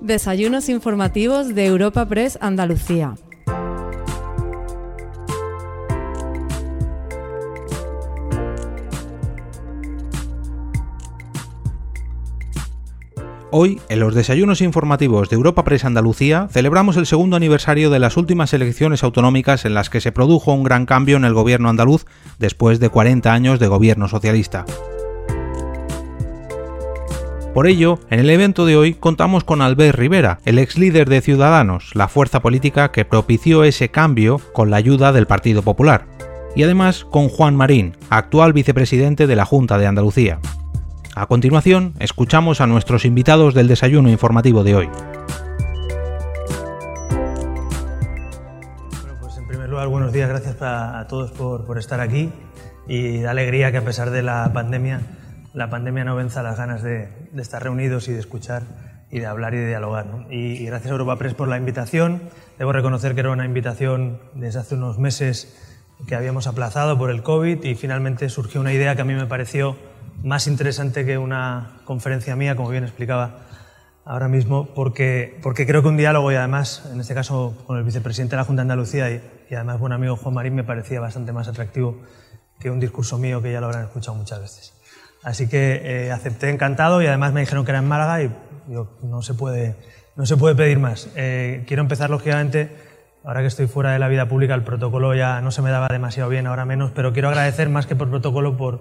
Desayunos informativos de Europa Press Andalucía. Hoy, en los desayunos informativos de Europa Press Andalucía, celebramos el segundo aniversario de las últimas elecciones autonómicas en las que se produjo un gran cambio en el gobierno andaluz después de 40 años de gobierno socialista. Por ello, en el evento de hoy contamos con Albert Rivera, el ex líder de Ciudadanos, la fuerza política que propició ese cambio con la ayuda del Partido Popular, y además con Juan Marín, actual vicepresidente de la Junta de Andalucía. A continuación, escuchamos a nuestros invitados del desayuno informativo de hoy. Bueno, pues en primer lugar, buenos días, gracias a, todos por, estar aquí y alegría que a pesar de la pandemia, la pandemia no venza las ganas de, estar reunidos y de escuchar y de hablar y de dialogar. Y, gracias a Europa Press por la invitación. Debo reconocer que era una invitación desde hace unos meses que habíamos aplazado por el COVID y finalmente surgió una idea que a mí me pareció más interesante que una conferencia mía, como bien explicaba ahora mismo, porque, creo que un diálogo, y además, en este caso con el vicepresidente de la Junta de Andalucía y, y además buen amigo Juan Marín, me parecía bastante más atractivo que un discurso mío que ya lo habrán escuchado muchas veces. Así que eh, acepté encantado y además me dijeron que era en Málaga y no, se puede, no se puede pedir más. Eh, quiero empezar, lógicamente, ahora que estoy fuera de la vida pública, el protocolo ya no se me daba demasiado bien, ahora menos, pero quiero agradecer más que por protocolo, por,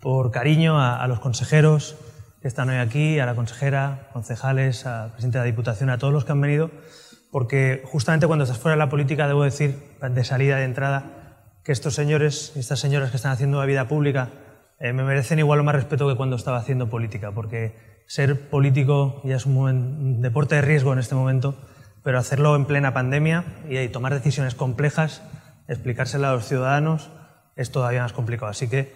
por cariño a, los consejeros que están hoy aquí, a la consejera, concejales, al presidente de la Diputación, a todos los que han venido, porque justamente cuando estás fuera de la política, debo decir, de salida, de entrada, que estos señores y estas señoras que están haciendo la vida pública eh, me merecen igual o más respeto que cuando estaba haciendo política, porque ser político ya es un, deporte de riesgo en este momento, pero hacerlo en plena pandemia y tomar decisiones complejas, explicárselas a los ciudadanos, es todavía más complicado. Así que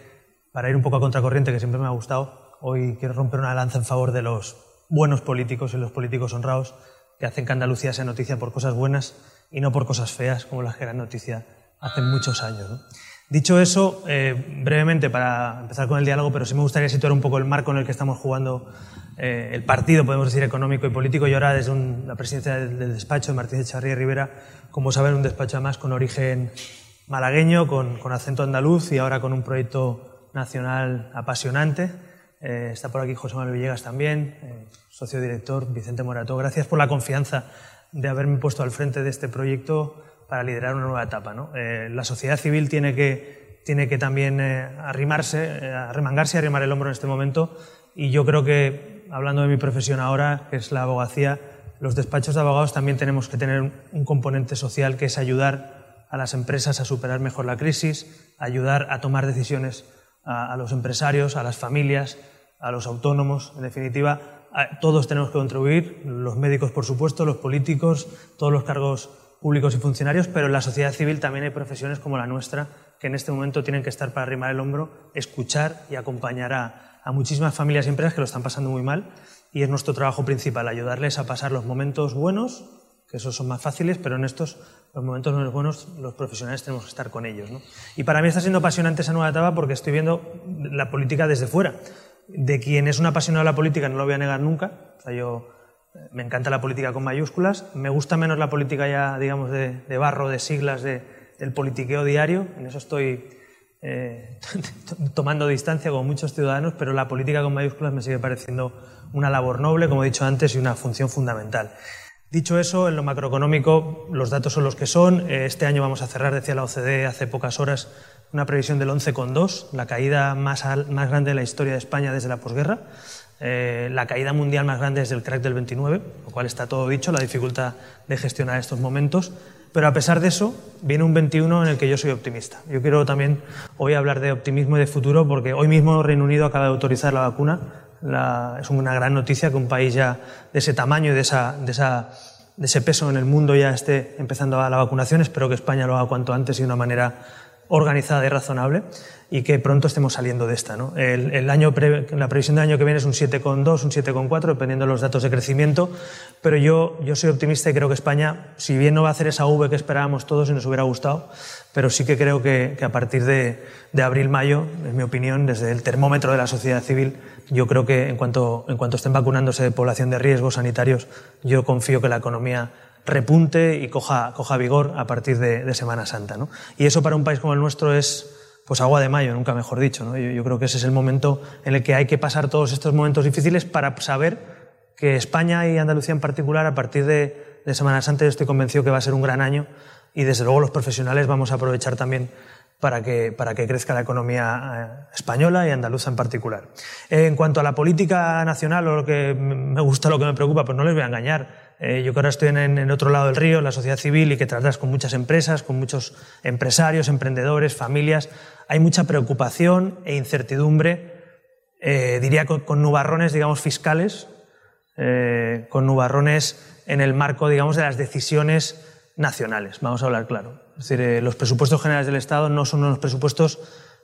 para ir un poco a contracorriente, que siempre me ha gustado, hoy quiero romper una lanza en favor de los buenos políticos y los políticos honrados que hacen que Andalucía sea noticia por cosas buenas y no por cosas feas como las que eran noticia hace muchos años. Dicho eso, eh, brevemente para empezar con el diálogo, pero sí me gustaría situar un poco el marco en el que estamos jugando eh, el partido, podemos decir, económico y político. Y ahora desde la presidencia del, despacho de Martínez Echavarría Rivera, como saben, un despacho además con origen malagueño, con, acento andaluz y ahora con un proyecto nacional apasionante. Eh, está por aquí José Manuel Villegas también, socio director Vicente Morato. Gracias por la confianza de haberme puesto al frente de este proyecto para liderar una nueva etapa. Eh, la sociedad civil tiene que, tiene que también arrimarse, arremangarse y arrimar el hombro en este momento. Y yo creo que, hablando de mi profesión ahora, que es la abogacía, los despachos de abogados también tenemos que tener un componente social que es ayudar a las empresas a superar mejor la crisis, ayudar a tomar decisiones a, los empresarios, a las familias, a los autónomos, en definitiva, todos tenemos que contribuir, los médicos por supuesto, los políticos, todos los cargos públicos y funcionarios, pero en la sociedad civil también hay profesiones como la nuestra que en este momento tienen que estar para arrimar el hombro, escuchar y acompañar a, muchísimas familias y empresas que lo están pasando muy mal y es nuestro trabajo principal, ayudarles a pasar los momentos buenos, que esos son más fáciles, pero en estos los momentos no buenos, los profesionales tenemos que estar con ellos. Y para mí está siendo apasionante esa nueva etapa porque estoy viendo la política desde fuera. De quien es un apasionado de la política no lo voy a negar nunca. O sea, yo me encanta la política con mayúsculas. Me gusta menos la política ya, digamos, de, barro, de siglas, de, del politiqueo diario. En eso estoy eh, tomando distancia con muchos ciudadanos, pero la política con mayúsculas me sigue pareciendo una labor noble, como he dicho antes, y una función fundamental. Dicho eso, en lo macroeconómico los datos son los que son. Eh, este año vamos a cerrar, decía la OCDE hace pocas horas, una previsión del 11,2, la caída más grande de la historia de España desde la posguerra, eh, la caída mundial más grande desde el crack del 29, lo cual está todo dicho, la dificultad de gestionar estos momentos. Pero a pesar de eso, viene un 21 en el que yo soy optimista. Yo quiero también hoy hablar de optimismo y de futuro porque hoy mismo Reino Unido acaba de autorizar la vacuna es una gran noticia que un país ya de ese tamaño y de, de ese peso en el mundo ya esté empezando a la vacunación. Espero que España lo haga cuanto antes y de una manera organizada y razonable y que pronto estemos saliendo de esta. ¿no? El, año la previsión del año que viene es un 7,2, un 7,4, dependiendo de los datos de crecimiento, pero yo, yo soy optimista y creo que España, si bien no va a hacer esa V que esperábamos todos y nos hubiera gustado, pero sí que creo que, a partir de, abril-mayo, en mi opinión, desde el termómetro de la sociedad civil, yo creo que en cuanto, en cuanto estén vacunándose de población de riesgos sanitarios, yo confío que la economía repunte y coja, coja vigor a partir de, de Semana Santa. ¿no? Y eso para un país como el nuestro es pues agua de mayo, nunca mejor dicho. ¿no? Yo, creo que ese es el momento en el que hay que pasar todos estos momentos difíciles para saber que España y Andalucía en particular, a partir de, de Semana Santa, estoy convencido que va a ser un gran año y desde luego los profesionales vamos a aprovechar también para que, para que crezca la economía eh, española y andaluza en particular. En cuanto a la política nacional o lo que me gusta, lo que me preocupa, pues no les voy a engañar. Eh, yo que ahora estoy en, el otro lado del río, la sociedad civil, y que tratas con muchas empresas, con muchos empresarios, emprendedores, familias, hay mucha preocupación e incertidumbre, eh, diría con, nubarrones, digamos, fiscales, con nubarrones en el marco, digamos, de las decisiones nacionales. Vamos a hablar claro. Es decir, eh, los presupuestos generales del Estado no son unos presupuestos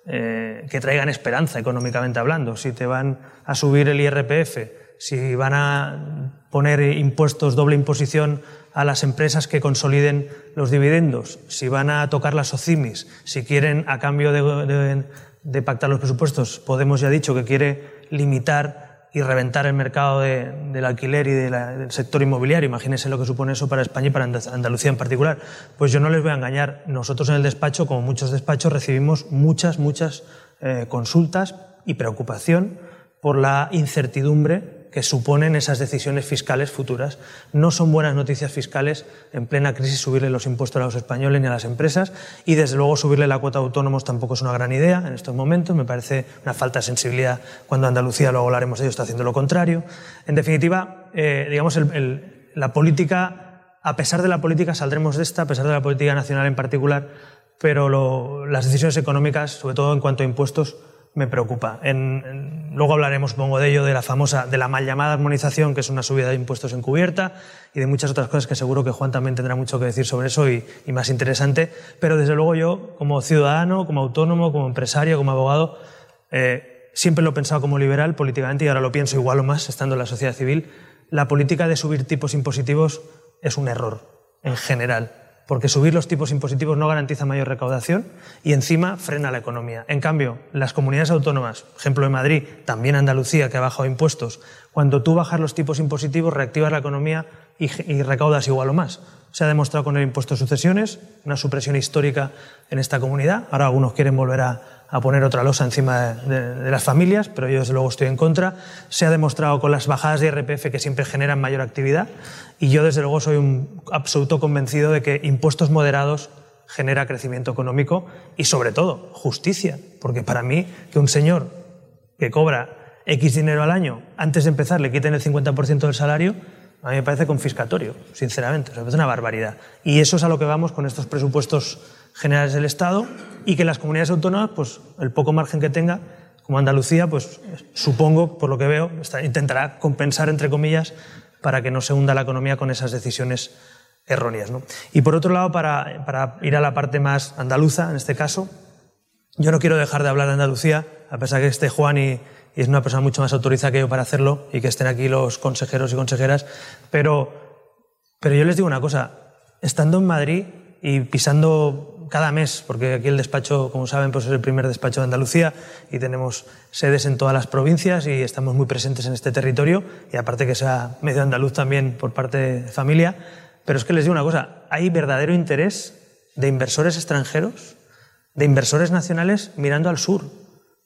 eh, que traigan esperanza económicamente hablando. Si te van a subir el IRPF, si van a poner impuestos, doble imposición a las empresas que consoliden los dividendos, si van a tocar las OCIMIS, si quieren, a cambio de, de pactar los presupuestos, Podemos ya ha dicho que quiere limitar y reventar el mercado del alquiler y del sector inmobiliario. Imagínense lo que supone eso para España y para Andalucía en particular. Pues yo no les voy a engañar. Nosotros en el despacho, como muchos despachos, recibimos muchas, muchas eh, consultas y preocupación por la incertidumbre que suponen esas decisiones fiscales futuras. No son buenas noticias fiscales en plena crisis subirle los impuestos a los españoles ni a las empresas y desde luego subirle la cuota a autónomos tampoco es una gran idea en estos momentos. Me parece una falta de sensibilidad cuando Andalucía, luego hablaremos de ello, está haciendo lo contrario. En definitiva, eh, digamos, la política, a pesar de la política, saldremos de esta, a pesar de la política nacional en particular, pero las decisiones económicas, sobre todo en cuanto a impuestos, me preocupa. luego hablaremos, supongo, de ello, de la famosa, de la mal llamada armonización, que es una subida de impuestos encubierta, y de muchas otras cosas que seguro que Juan también tendrá mucho que decir sobre eso y, más interesante. Pero desde luego yo, como ciudadano, como autónomo, como empresario, como abogado, eh, siempre lo he pensado como liberal políticamente y ahora lo pienso igual o más, estando en la sociedad civil. La política de subir tipos impositivos es un error, en general porque subir los tipos impositivos no garantiza mayor recaudación y encima frena la economía. En cambio, las comunidades autónomas, ejemplo de Madrid, también Andalucía, que ha bajado impuestos, cuando tú bajas los tipos impositivos reactivas la economía y, recaudas igual o más. Se ha demostrado con el impuesto de sucesiones, una supresión histórica en esta comunidad. Ahora algunos quieren volver a, a poner otra losa encima de, las familias, pero yo desde luego estoy en contra. Se ha demostrado con las bajadas de IRPF que siempre generan mayor actividad y yo desde luego soy un absoluto convencido de que impuestos moderados genera crecimiento económico y sobre todo justicia, porque para mí que un señor que cobra X dinero al año antes de empezar le quiten el 50% del salario, a mí me parece confiscatorio, sinceramente, me parece una barbaridad. Y eso es a lo que vamos con estos presupuestos generales del Estado y que las comunidades autónomas, pues el poco margen que tenga, como Andalucía, pues supongo, por lo que veo, intentará compensar, entre comillas, para que no se hunda la economía con esas decisiones erróneas. Y por otro lado, para, para, ir a la parte más andaluza, en este caso, yo no quiero dejar de hablar de Andalucía, a pesar que esté Juan y, y es una persona mucho más autorizada que yo para hacerlo y que estén aquí los consejeros y consejeras, pero, pero yo les digo una cosa, estando en Madrid y pisando cada mes, porque aquí el despacho, como saben, pues es el primer despacho de Andalucía y tenemos sedes en todas las provincias y estamos muy presentes en este territorio y aparte que sea medio andaluz también por parte de familia. Pero es que les digo una cosa, hay verdadero interés de inversores extranjeros, de inversores nacionales mirando al sur.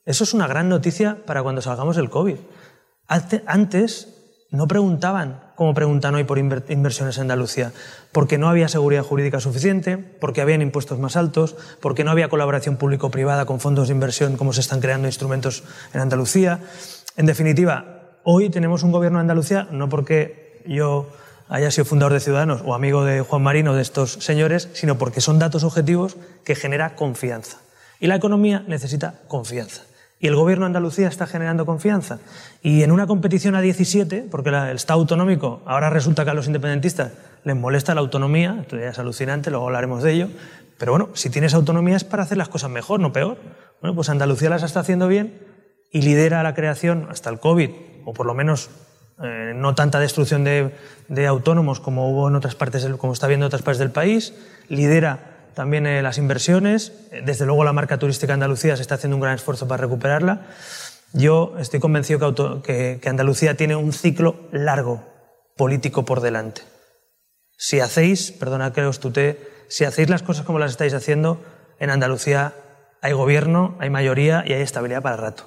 Eso es una gran noticia para cuando salgamos del COVID. Antes no preguntaban como preguntan hoy por inversiones en Andalucía, porque no había seguridad jurídica suficiente, porque habían impuestos más altos, porque no había colaboración público-privada con fondos de inversión como se están creando instrumentos en Andalucía. En definitiva, hoy tenemos un gobierno de Andalucía, no porque yo haya sido fundador de Ciudadanos o amigo de Juan Marino de estos señores, sino porque son datos objetivos que genera confianza. Y la economía necesita confianza el gobierno de Andalucía está generando confianza. Y en una competición a 17, porque el Estado autonómico ahora resulta que a los independentistas les molesta la autonomía, esto es alucinante, luego hablaremos de ello, pero bueno, si tienes autonomía es para hacer las cosas mejor, no peor. Bueno, pues Andalucía las está haciendo bien y lidera la creación hasta el COVID, o por lo menos eh, no tanta destrucción de, autónomos como hubo en otras partes, como está viendo en otras partes del país, lidera también eh, las inversiones, desde luego la marca turística Andalucía se está haciendo un gran esfuerzo para recuperarla. Yo estoy convencido que, que Andalucía tiene un ciclo largo político por delante. Si hacéis, perdona que os tutee, si hacéis las cosas como las estáis haciendo, en Andalucía hay gobierno, hay mayoría y hay estabilidad para rato.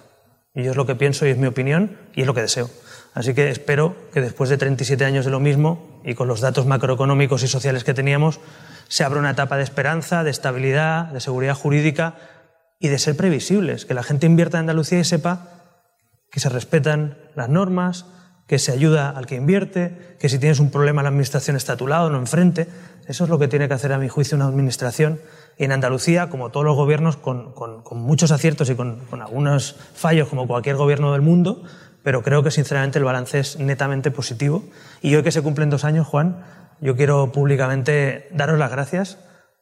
Y yo es lo que pienso y es mi opinión y es lo que deseo. Así que espero que después de 37 años de lo mismo y con los datos macroeconómicos y sociales que teníamos, se abra una etapa de esperanza, de estabilidad, de seguridad jurídica y de ser previsibles, que la gente invierta en Andalucía y sepa que se respetan las normas, que se ayuda al que invierte, que si tienes un problema la administración está a tu lado, no enfrente. Eso es lo que tiene que hacer, a mi juicio, una administración. En Andalucía, como todos los gobiernos, con, muchos aciertos y con, algunos fallos, como cualquier gobierno del mundo, pero creo que sinceramente el balance es netamente positivo. Y hoy que se cumplen dos años, Juan, yo quiero públicamente daros las gracias,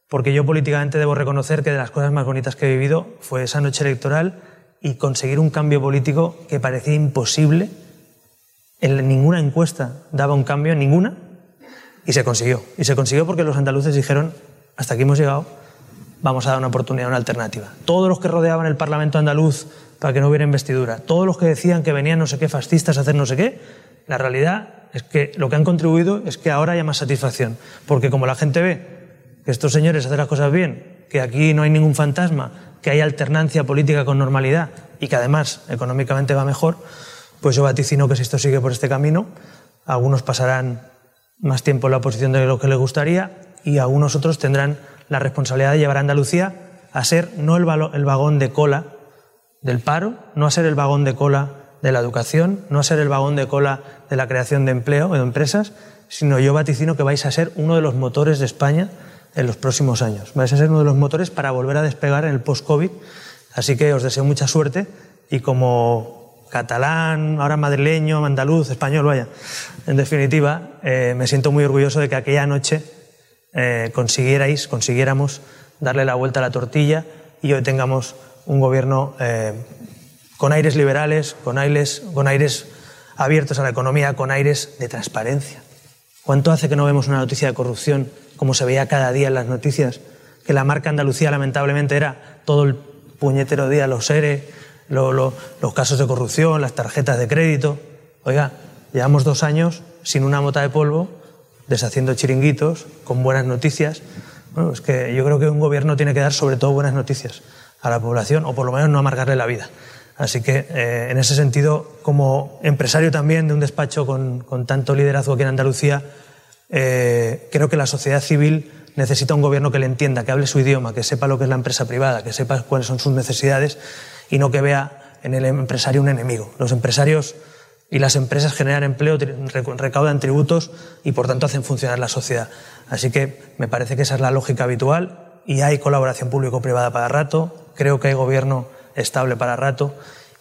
porque yo políticamente debo reconocer que de las cosas más bonitas que he vivido fue esa noche electoral y conseguir un cambio político que parecía imposible. En ninguna encuesta daba un cambio, ninguna, y se consiguió. Y se consiguió porque los andaluces dijeron, hasta aquí hemos llegado, vamos a dar una oportunidad, una alternativa. Todos los que rodeaban el Parlamento andaluz para que no hubiera investidura, todos los que decían que venían no sé qué fascistas a hacer no sé qué, la realidad es que lo que han contribuido es que ahora haya más satisfacción. Porque como la gente ve que estos señores hacen las cosas bien, que aquí no hay ningún fantasma, que hay alternancia política con normalidad y que además económicamente va mejor, pues yo vaticino que si esto sigue por este camino, algunos pasarán más tiempo en la oposición de lo que les gustaría y algunos otros tendrán la responsabilidad de llevar a Andalucía a ser no el, el vagón de cola del paro, no a ser el vagón de cola de la educación, no a ser el vagón de cola de la creación de empleo o de empresas, sino yo vaticino que vais a ser uno de los motores de España en los próximos años. Vais a ser uno de los motores para volver a despegar en el post-COVID. Así que os deseo mucha suerte y como catalán, ahora madrileño, andaluz, español, vaya, en definitiva, eh, me siento muy orgulloso de que aquella noche eh, consiguierais, consiguiéramos darle la vuelta a la tortilla y hoy tengamos un gobierno eh, con aires liberales, con aires, con aires abiertos a la economía, con aires de transparencia. ¿Cuánto hace que no vemos una noticia de corrupción como se veía cada día en las noticias? Que la marca Andalucía lamentablemente era todo el puñetero día, los ERE, los casos de corrupción, las tarjetas de crédito. Oiga, llevamos dos años sin una mota de polvo, deshaciendo chiringuitos, con buenas noticias. Bueno, es que yo creo que un gobierno tiene que dar sobre todo buenas noticias a la población, o por lo menos no amargarle la vida. Así que, eh, en ese sentido, como empresario también de un despacho con, tanto liderazgo aquí en Andalucía, eh, creo que la sociedad civil necesita un gobierno que le entienda, que hable su idioma, que sepa lo que es la empresa privada, que sepa cuáles son sus necesidades y no que vea en el empresario un enemigo. Los empresarios y las empresas generan empleo, recaudan tributos y por tanto hacen funcionar la sociedad. Así que me parece que esa es la lógica habitual y hay colaboración público-privada para rato. Creo que hay gobierno estable para rato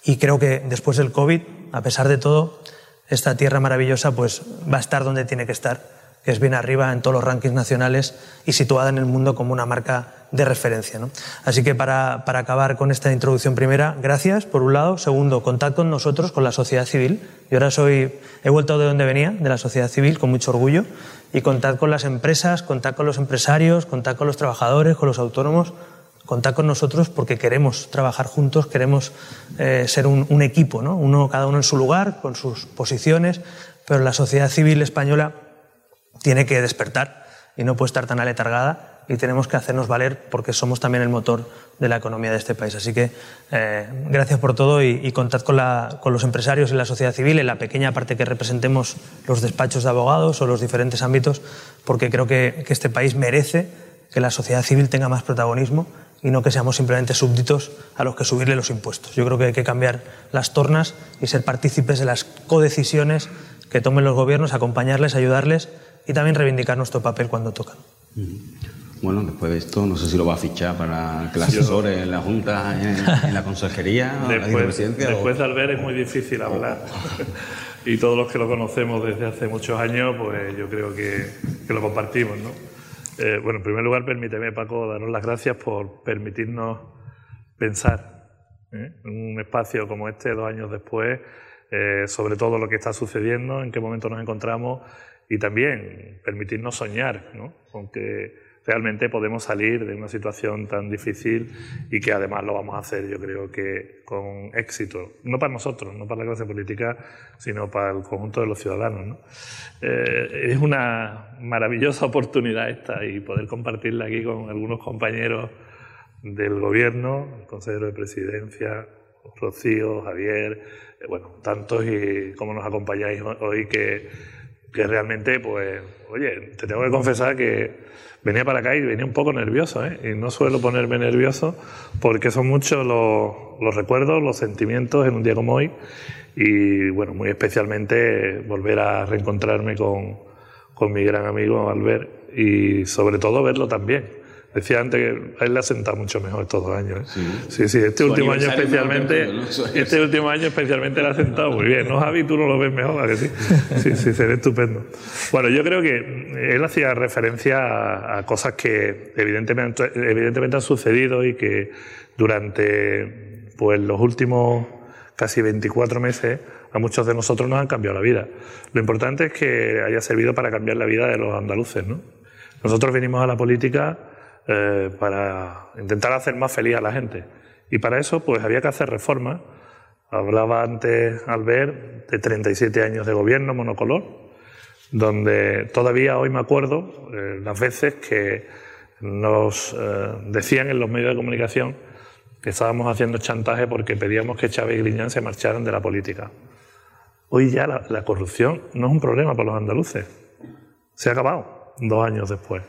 y creo que después del COVID, a pesar de todo, esta tierra maravillosa pues va a estar donde tiene que estar, que es bien arriba en todos los rankings nacionales y situada en el mundo como una marca de referencia. ¿no? Así que para, para, acabar con esta introducción primera, gracias por un lado. Segundo, contad con nosotros, con la sociedad civil. Yo ahora soy, he vuelto de donde venía, de la sociedad civil, con mucho orgullo. Y contad con las empresas, contad con los empresarios, contad con los trabajadores, con los autónomos, contad con nosotros porque queremos trabajar juntos, queremos eh, ser un, equipo, ¿no? uno, cada uno en su lugar, con sus posiciones, pero la sociedad civil española tiene que despertar y no puede estar tan aletargada y tenemos que hacernos valer porque somos también el motor de la economía de este país. Así que eh, gracias por todo y, contad con, los empresarios y la sociedad civil en la pequeña parte que representemos los despachos de abogados o los diferentes ámbitos, porque creo que este país merece que la sociedad civil tenga más protagonismo y no que seamos simplemente súbditos a los que subirle los impuestos. Yo creo que hay que cambiar las tornas y ser partícipes de las codecisiones que tomen los gobiernos, acompañarles, ayudarles y también reivindicar nuestro papel cuando tocan. Bueno, después de esto, no sé si lo va a fichar para que la asesore en la Junta, en, la Consejería, después, la Después de Albert es muy difícil hablar. y todos los que lo conocemos desde hace muchos años, pues yo creo que, que lo compartimos, ¿no? Eh, bueno, en primer lugar, permíteme, Paco, daros las gracias por permitirnos pensar ¿eh? en un espacio como este, dos años después, eh, sobre todo lo que está sucediendo, en qué momento nos encontramos y también permitirnos soñar ¿no? con que realmente podemos salir de una situación tan difícil y que además lo vamos a hacer, yo creo que con éxito, no para nosotros, no para la clase política, sino para el conjunto de los ciudadanos. Eh, es una maravillosa oportunidad esta y poder compartirla aquí con algunos compañeros del gobierno, el consejero de presidencia, Rocío, Javier, eh, bueno, tantos y como nos acompañáis hoy que, que realmente, pues, oye, te tengo que confesar que venía para acá y venía un poco nervioso, ¿eh? y no suelo ponerme nervioso porque son muchos los, recuerdos, los sentimientos en un día como hoy, y bueno, muy especialmente volver a reencontrarme con, con mi gran amigo Albert y sobre todo verlo también Decía antes que a él le ha sentado mucho mejor estos dos años. ¿eh? Sí. sí, este último año especialmente, este último año especialmente le ha sentado muy bien. ¿No, Javi? Tú no lo ves mejor, ¿a que sí? Sí, sí, se ve estupendo. Bueno, yo creo que él hacía referencia a, cosas que evidentemente, evidentemente han sucedido y que durante pues, los últimos casi 24 meses a muchos de nosotros nos han cambiado la vida. Lo importante es que haya servido para cambiar la vida de los andaluces, ¿no? Nosotros venimos a la política eh, para intentar hacer más feliz a la gente. Y para eso pues había que hacer reformas. Hablaba antes Albert de 37 años de gobierno monocolor, donde todavía hoy me acuerdo eh, las veces que nos eh, decían en los medios de comunicación que estábamos haciendo chantaje porque pedíamos que Chávez y Griñán se marcharan de la política. Hoy ya la corrupción no es un problema para los andaluces. Se ha acabado dos años después.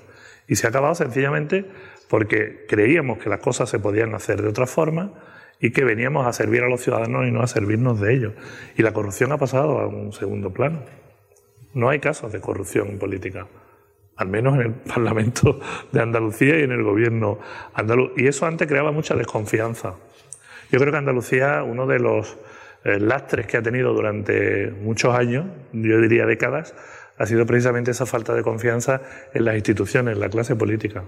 Y se ha acabado sencillamente porque creíamos que las cosas se podían hacer de otra forma y que veníamos a servir a los ciudadanos y no a servirnos de ellos. Y la corrupción ha pasado a un segundo plano. No hay casos de corrupción en política, al menos en el Parlamento de Andalucía y en el gobierno andaluz. Y eso antes creaba mucha desconfianza. Yo creo que Andalucía, uno de los eh, lastres que ha tenido durante muchos años, yo diría décadas, ha sido precisamente esa falta de confianza en las instituciones, en la clase política.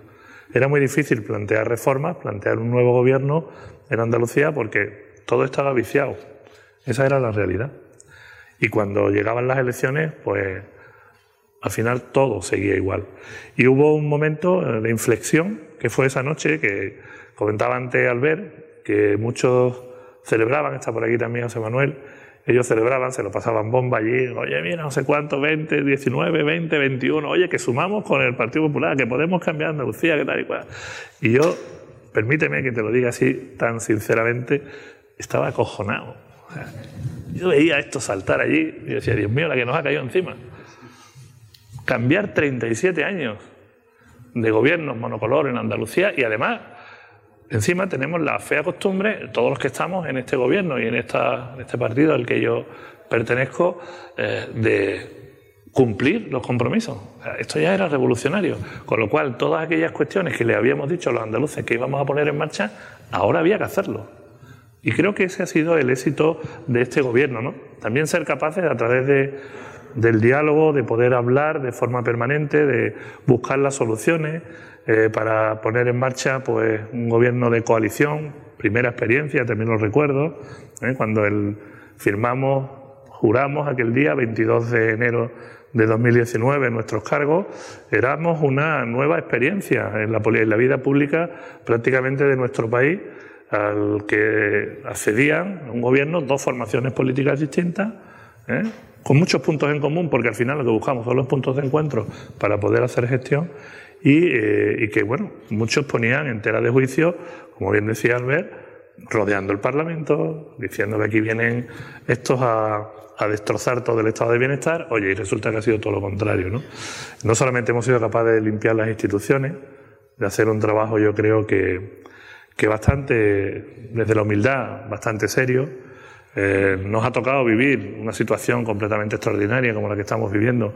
Era muy difícil plantear reformas, plantear un nuevo gobierno en Andalucía porque todo estaba viciado. Esa era la realidad. Y cuando llegaban las elecciones, pues al final todo seguía igual. Y hubo un momento eh, de inflexión, que fue esa noche que comentaba antes Albert, que muchos celebraban, está por aquí también José Manuel, ellos celebraban, se lo pasaban bomba allí, oye, mira, no sé cuánto, 20, 19, 20, 21, oye, que sumamos con el Partido Popular, que podemos cambiar Andalucía, que tal y cual. Y yo, permíteme que te lo diga así tan sinceramente, estaba acojonado. yo veía esto saltar allí y decía, Dios mío, la que nos ha caído encima. Cambiar 37 años de gobiernos monocolor en Andalucía y además Encima tenemos la fea costumbre, todos los que estamos en este gobierno y en, esta, este partido al que yo pertenezco, eh, de cumplir los compromisos. esto ya era revolucionario. Con lo cual, todas aquellas cuestiones que le habíamos dicho a los andaluces que íbamos a poner en marcha, ahora había que hacerlo. Y creo que ese ha sido el éxito de este gobierno. ¿no? También ser capaces, a través de, del diálogo, de poder hablar de forma permanente, de buscar las soluciones, eh, para poner en marcha pues, un gobierno de coalición, primera experiencia, también lo recuerdo, ¿eh? cuando el, firmamos, juramos aquel día, 22 de enero de 2019, en nuestros cargos, éramos una nueva experiencia en la, en la vida pública prácticamente de nuestro país, al que accedían un gobierno dos formaciones políticas distintas, ¿eh? con muchos puntos en común, porque al final lo que buscamos son los puntos de encuentro para poder hacer gestión eh, y, que, bueno, muchos ponían en tela de juicio, como bien decía Albert, rodeando el Parlamento, diciendo que aquí vienen estos a, destrozar todo el estado de bienestar, oye, y resulta que ha sido todo lo contrario, ¿no? No solamente hemos sido capaces de limpiar las instituciones, de hacer un trabajo, yo creo que, que bastante, desde la humildad, bastante serio, eh, nos ha tocado vivir una situación completamente extraordinaria como la que estamos viviendo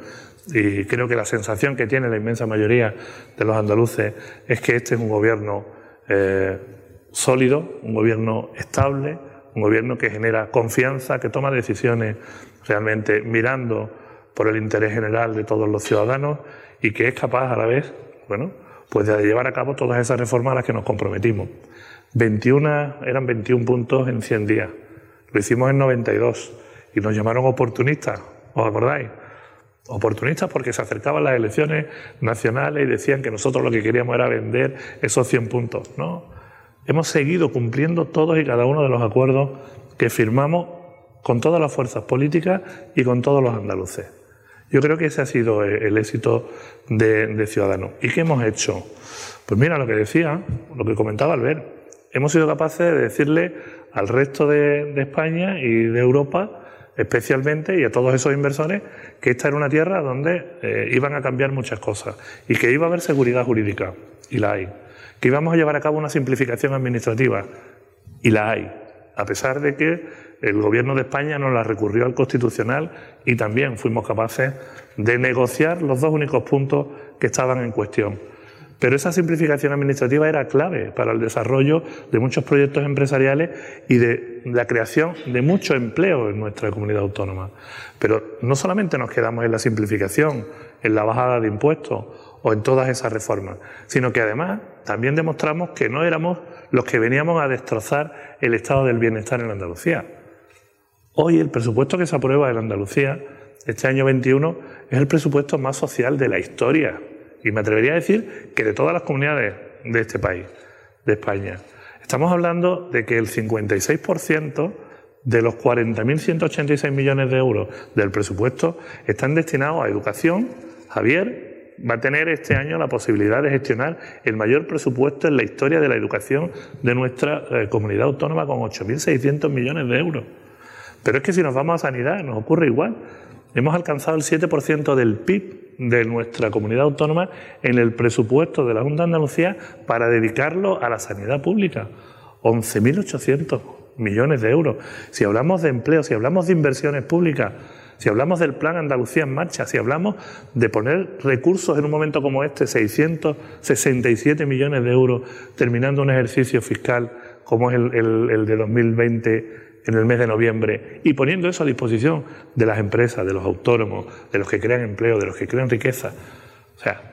y creo que la sensación que tiene la inmensa mayoría de los andaluces es que este es un gobierno eh, sólido, un gobierno estable, un gobierno que genera confianza, que toma decisiones realmente mirando por el interés general de todos los ciudadanos y que es capaz a la vez, bueno, pues de llevar a cabo todas esas reformas a las que nos comprometimos. 21, eran 21 puntos en 100 días. Lo hicimos en 92 y nos llamaron oportunistas, ¿os acordáis? Oportunistas porque se acercaban las elecciones nacionales y decían que nosotros lo que queríamos era vender esos 100 puntos. No, hemos seguido cumpliendo todos y cada uno de los acuerdos que firmamos con todas las fuerzas políticas y con todos los andaluces. Yo creo que ese ha sido el éxito de, Ciudadanos. ¿Y qué hemos hecho? Pues mira lo que decía, lo que comentaba Albert. Hemos sido capaces de decirle al resto de, España y de Europa especialmente y a todos esos inversores que esta era una tierra donde eh, iban a cambiar muchas cosas y que iba a haber seguridad jurídica, y la hay, que íbamos a llevar a cabo una simplificación administrativa, y la hay, a pesar de que el Gobierno de España nos la recurrió al Constitucional y también fuimos capaces de negociar los dos únicos puntos que estaban en cuestión. Pero esa simplificación administrativa era clave para el desarrollo de muchos proyectos empresariales y de la creación de mucho empleo en nuestra comunidad autónoma. Pero no solamente nos quedamos en la simplificación, en la bajada de impuestos o en todas esas reformas, sino que además también demostramos que no éramos los que veníamos a destrozar el estado del bienestar en Andalucía. Hoy el presupuesto que se aprueba en Andalucía, este año 21, es el presupuesto más social de la historia. Y me atrevería a decir que de todas las comunidades de este país, de España. Estamos hablando de que el 56% de los 40.186 millones de euros del presupuesto están destinados a educación. Javier va a tener este año la posibilidad de gestionar el mayor presupuesto en la historia de la educación de nuestra eh, comunidad autónoma con 8.600 millones de euros. Pero es que si nos vamos a sanidad, nos ocurre igual. Hemos alcanzado el 7% del PIB de nuestra comunidad autónoma en el presupuesto de la Junta de Andalucía para dedicarlo a la sanidad pública. 11.800 millones de euros. Si hablamos de empleo, si hablamos de inversiones públicas, si hablamos del Plan Andalucía en marcha, si hablamos de poner recursos en un momento como este, 667 millones de euros, terminando un ejercicio fiscal como es el, el de 2020 en el mes de noviembre y poniendo eso a disposición de las empresas, de los autónomos, de los que crean empleo, de los que crean riqueza. O sea,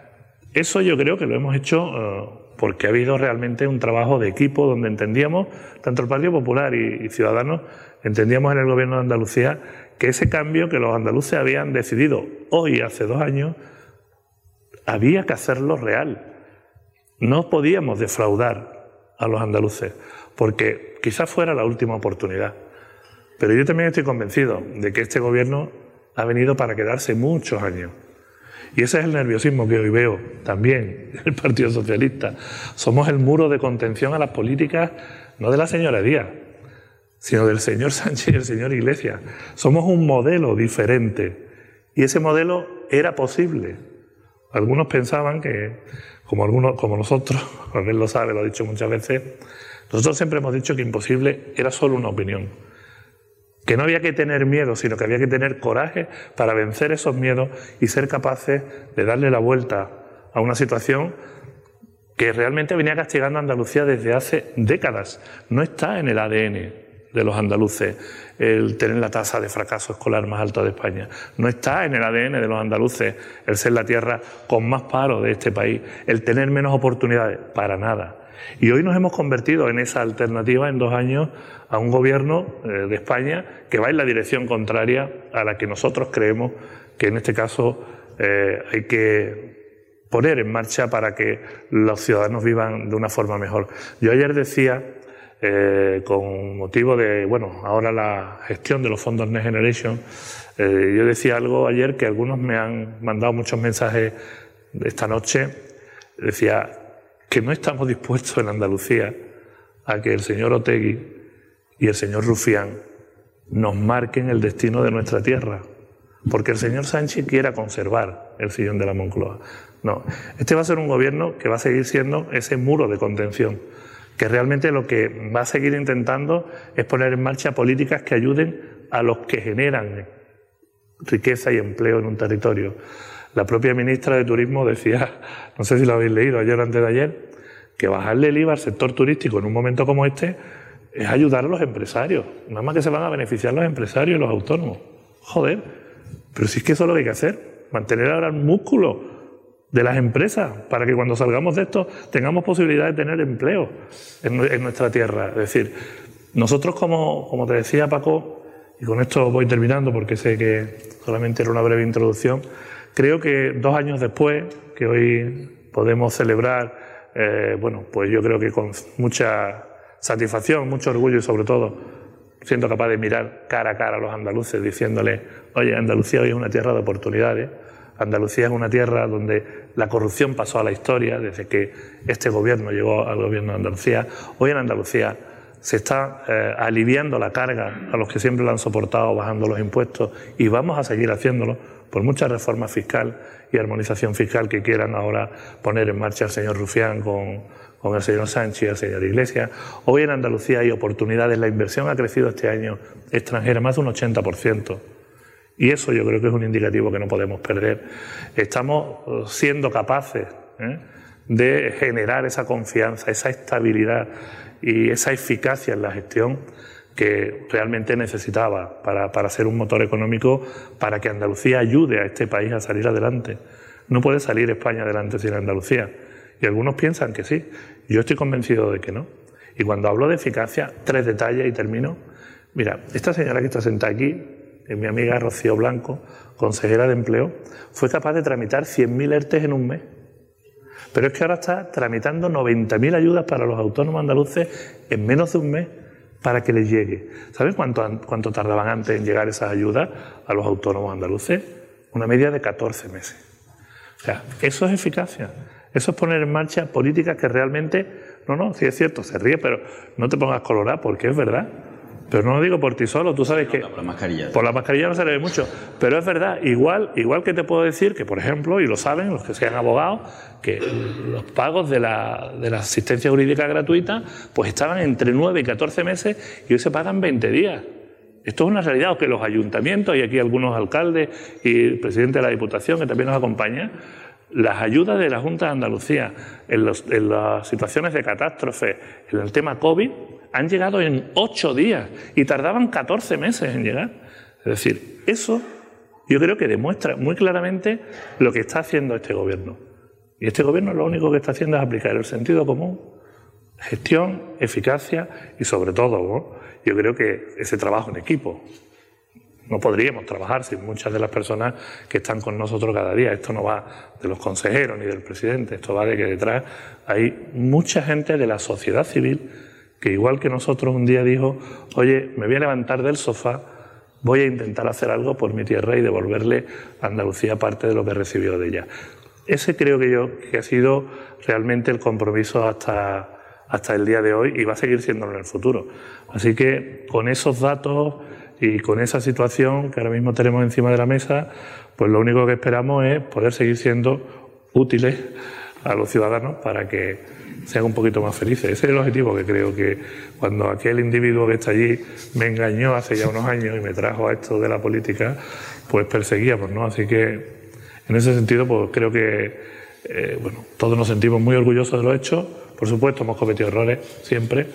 eso yo creo que lo hemos hecho eh, porque ha habido realmente un trabajo de equipo donde entendíamos, tanto el Partido Popular y, Ciudadanos, entendíamos en el gobierno de Andalucía que ese cambio que los andaluces habían decidido hoy, hace dos años, había que hacerlo real. No podíamos defraudar a los andaluces, porque quizás fuera la última oportunidad. Pero yo también estoy convencido de que este gobierno ha venido para quedarse muchos años. Y ese es el nerviosismo que hoy veo también en el Partido Socialista. Somos el muro de contención a las políticas, no de la señora Díaz, sino del señor Sánchez y el señor Iglesias. Somos un modelo diferente. Y ese modelo era posible. Algunos pensaban que, como, algunos, como nosotros, él lo sabe, lo ha dicho muchas veces, nosotros siempre hemos dicho que imposible era solo una opinión, que no había que tener miedo, sino que había que tener coraje para vencer esos miedos y ser capaces de darle la vuelta a una situación que realmente venía castigando a Andalucía desde hace décadas. No está en el ADN de los andaluces el tener la tasa de fracaso escolar más alta de España. No está en el ADN de los andaluces el ser la tierra con más paro de este país, el tener menos oportunidades, para nada. Y hoy nos hemos convertido en esa alternativa en dos años a un gobierno eh, de España que va en la dirección contraria a la que nosotros creemos que en este caso eh, hay que poner en marcha para que los ciudadanos vivan de una forma mejor. Yo ayer decía, eh, con motivo de, bueno, ahora la gestión de los fondos Next Generation, yo decía algo ayer que algunos me han mandado muchos mensajes esta noche. Decía, que no estamos dispuestos en Andalucía a que el señor Otegui y el señor Rufián nos marquen el destino de nuestra tierra, porque el señor Sánchez quiera conservar el sillón de la Moncloa. No, este va a ser un gobierno que va a seguir siendo ese muro de contención, que realmente lo que va a seguir intentando es poner en marcha políticas que ayuden a los que generan riqueza y empleo en un territorio. La propia ministra de Turismo decía, no sé si lo habéis leído ayer o antes de ayer, que bajarle el IVA al sector turístico en un momento como este es ayudar a los empresarios. Nada más que se van a beneficiar los empresarios y los autónomos. Joder, pero si es que eso es lo que hay que hacer, mantener ahora el músculo de las empresas para que cuando salgamos de esto tengamos posibilidad de tener empleo en, nuestra tierra. Es decir, nosotros como, como te decía Paco, y con esto voy terminando porque sé que solamente era una breve introducción, creo que dos años después, que hoy podemos celebrar, eh, bueno, pues yo creo que con mucha satisfacción, mucho orgullo y sobre todo siendo capaz de mirar cara a cara a los andaluces diciéndole, oye, Andalucía hoy es una tierra de oportunidades, Andalucía es una tierra donde la corrupción pasó a la historia desde que este gobierno llegó al gobierno de Andalucía. Hoy en Andalucía se está eh, aliviando la carga a los que siempre la han soportado bajando los impuestos y vamos a seguir haciéndolo por mucha reforma fiscal y armonización fiscal que quieran ahora poner en marcha el señor Rufián con, con el señor Sánchez el señor Iglesias. Hoy en Andalucía hay oportunidades, la inversión ha crecido este año extranjera más de un 80%. Y eso yo creo que es un indicativo que no podemos perder. Estamos eh, siendo capaces ¿eh? de generar esa confianza, esa estabilidad y esa eficacia en la gestión que realmente necesitaba para, para ser un motor económico para que Andalucía ayude a este país a salir adelante. No puede salir España adelante sin Andalucía. Y algunos piensan que sí. Yo estoy convencido de que no. Y cuando hablo de eficacia, tres detalles y termino. Mira, esta señora que está sentada aquí, es mi amiga Rocío Blanco, consejera de empleo, fue capaz de tramitar 100.000 ERTES en un mes. Pero es que ahora está tramitando 90.000 ayudas para los autónomos andaluces en menos de un mes para que les llegue. ¿Saben cuánto, cuánto tardaban antes en llegar esas ayudas a los autónomos andaluces? Una media de 14 meses. O sea, eso es eficacia. Eso es poner en marcha políticas que realmente, no, no, sí es cierto, se ríe, pero no te pongas colorado porque es verdad. Pero no lo digo por ti solo, tú sabes que... Por la mascarilla. Por la mascarilla no se le ve mucho. Pero es verdad, igual, igual que te puedo decir que, por ejemplo, y lo saben los que sean abogados, que los pagos de la, de la asistencia jurídica gratuita pues estaban entre 9 y 14 meses y hoy se pagan 20 días. Esto es una realidad, o que los ayuntamientos, y aquí algunos alcaldes y el presidente de la Diputación que también nos acompaña, las ayudas de la Junta de Andalucía en, las situaciones de catástrofe, en el tema COVID, han llegado en ocho días y tardaban 14 meses en llegar. Es decir, eso yo creo que demuestra muy claramente lo que está haciendo este gobierno. Y este gobierno lo único que está haciendo es aplicar el sentido común, gestión, eficacia y sobre todo, yo creo que ese trabajo en equipo. No podríamos trabajar sin muchas de las personas que están con nosotros cada día. Esto no va de los consejeros ni del presidente, esto va de que detrás hay mucha gente de la sociedad civil que igual que nosotros un día dijo, oye, me voy a levantar del sofá, voy a intentar hacer algo por mi tierra y devolverle a Andalucía parte de lo que recibió de ella. Ese creo que yo que ha sido realmente el compromiso hasta, hasta el día de hoy y va a seguir siendo en el futuro. Así que con esos datos y con esa situación que ahora mismo tenemos encima de la mesa, pues lo único que esperamos es poder seguir siendo útiles a los ciudadanos para que sean un poquito más felices. Ese es el objetivo que creo que cuando aquel individuo que está allí me engañó hace ya unos años y me trajo a esto de la política, pues perseguíamos, ¿no? Así que en ese sentido, pues creo que eh, bueno, todos nos sentimos muy orgullosos de lo hecho. Por supuesto, hemos cometido errores siempre,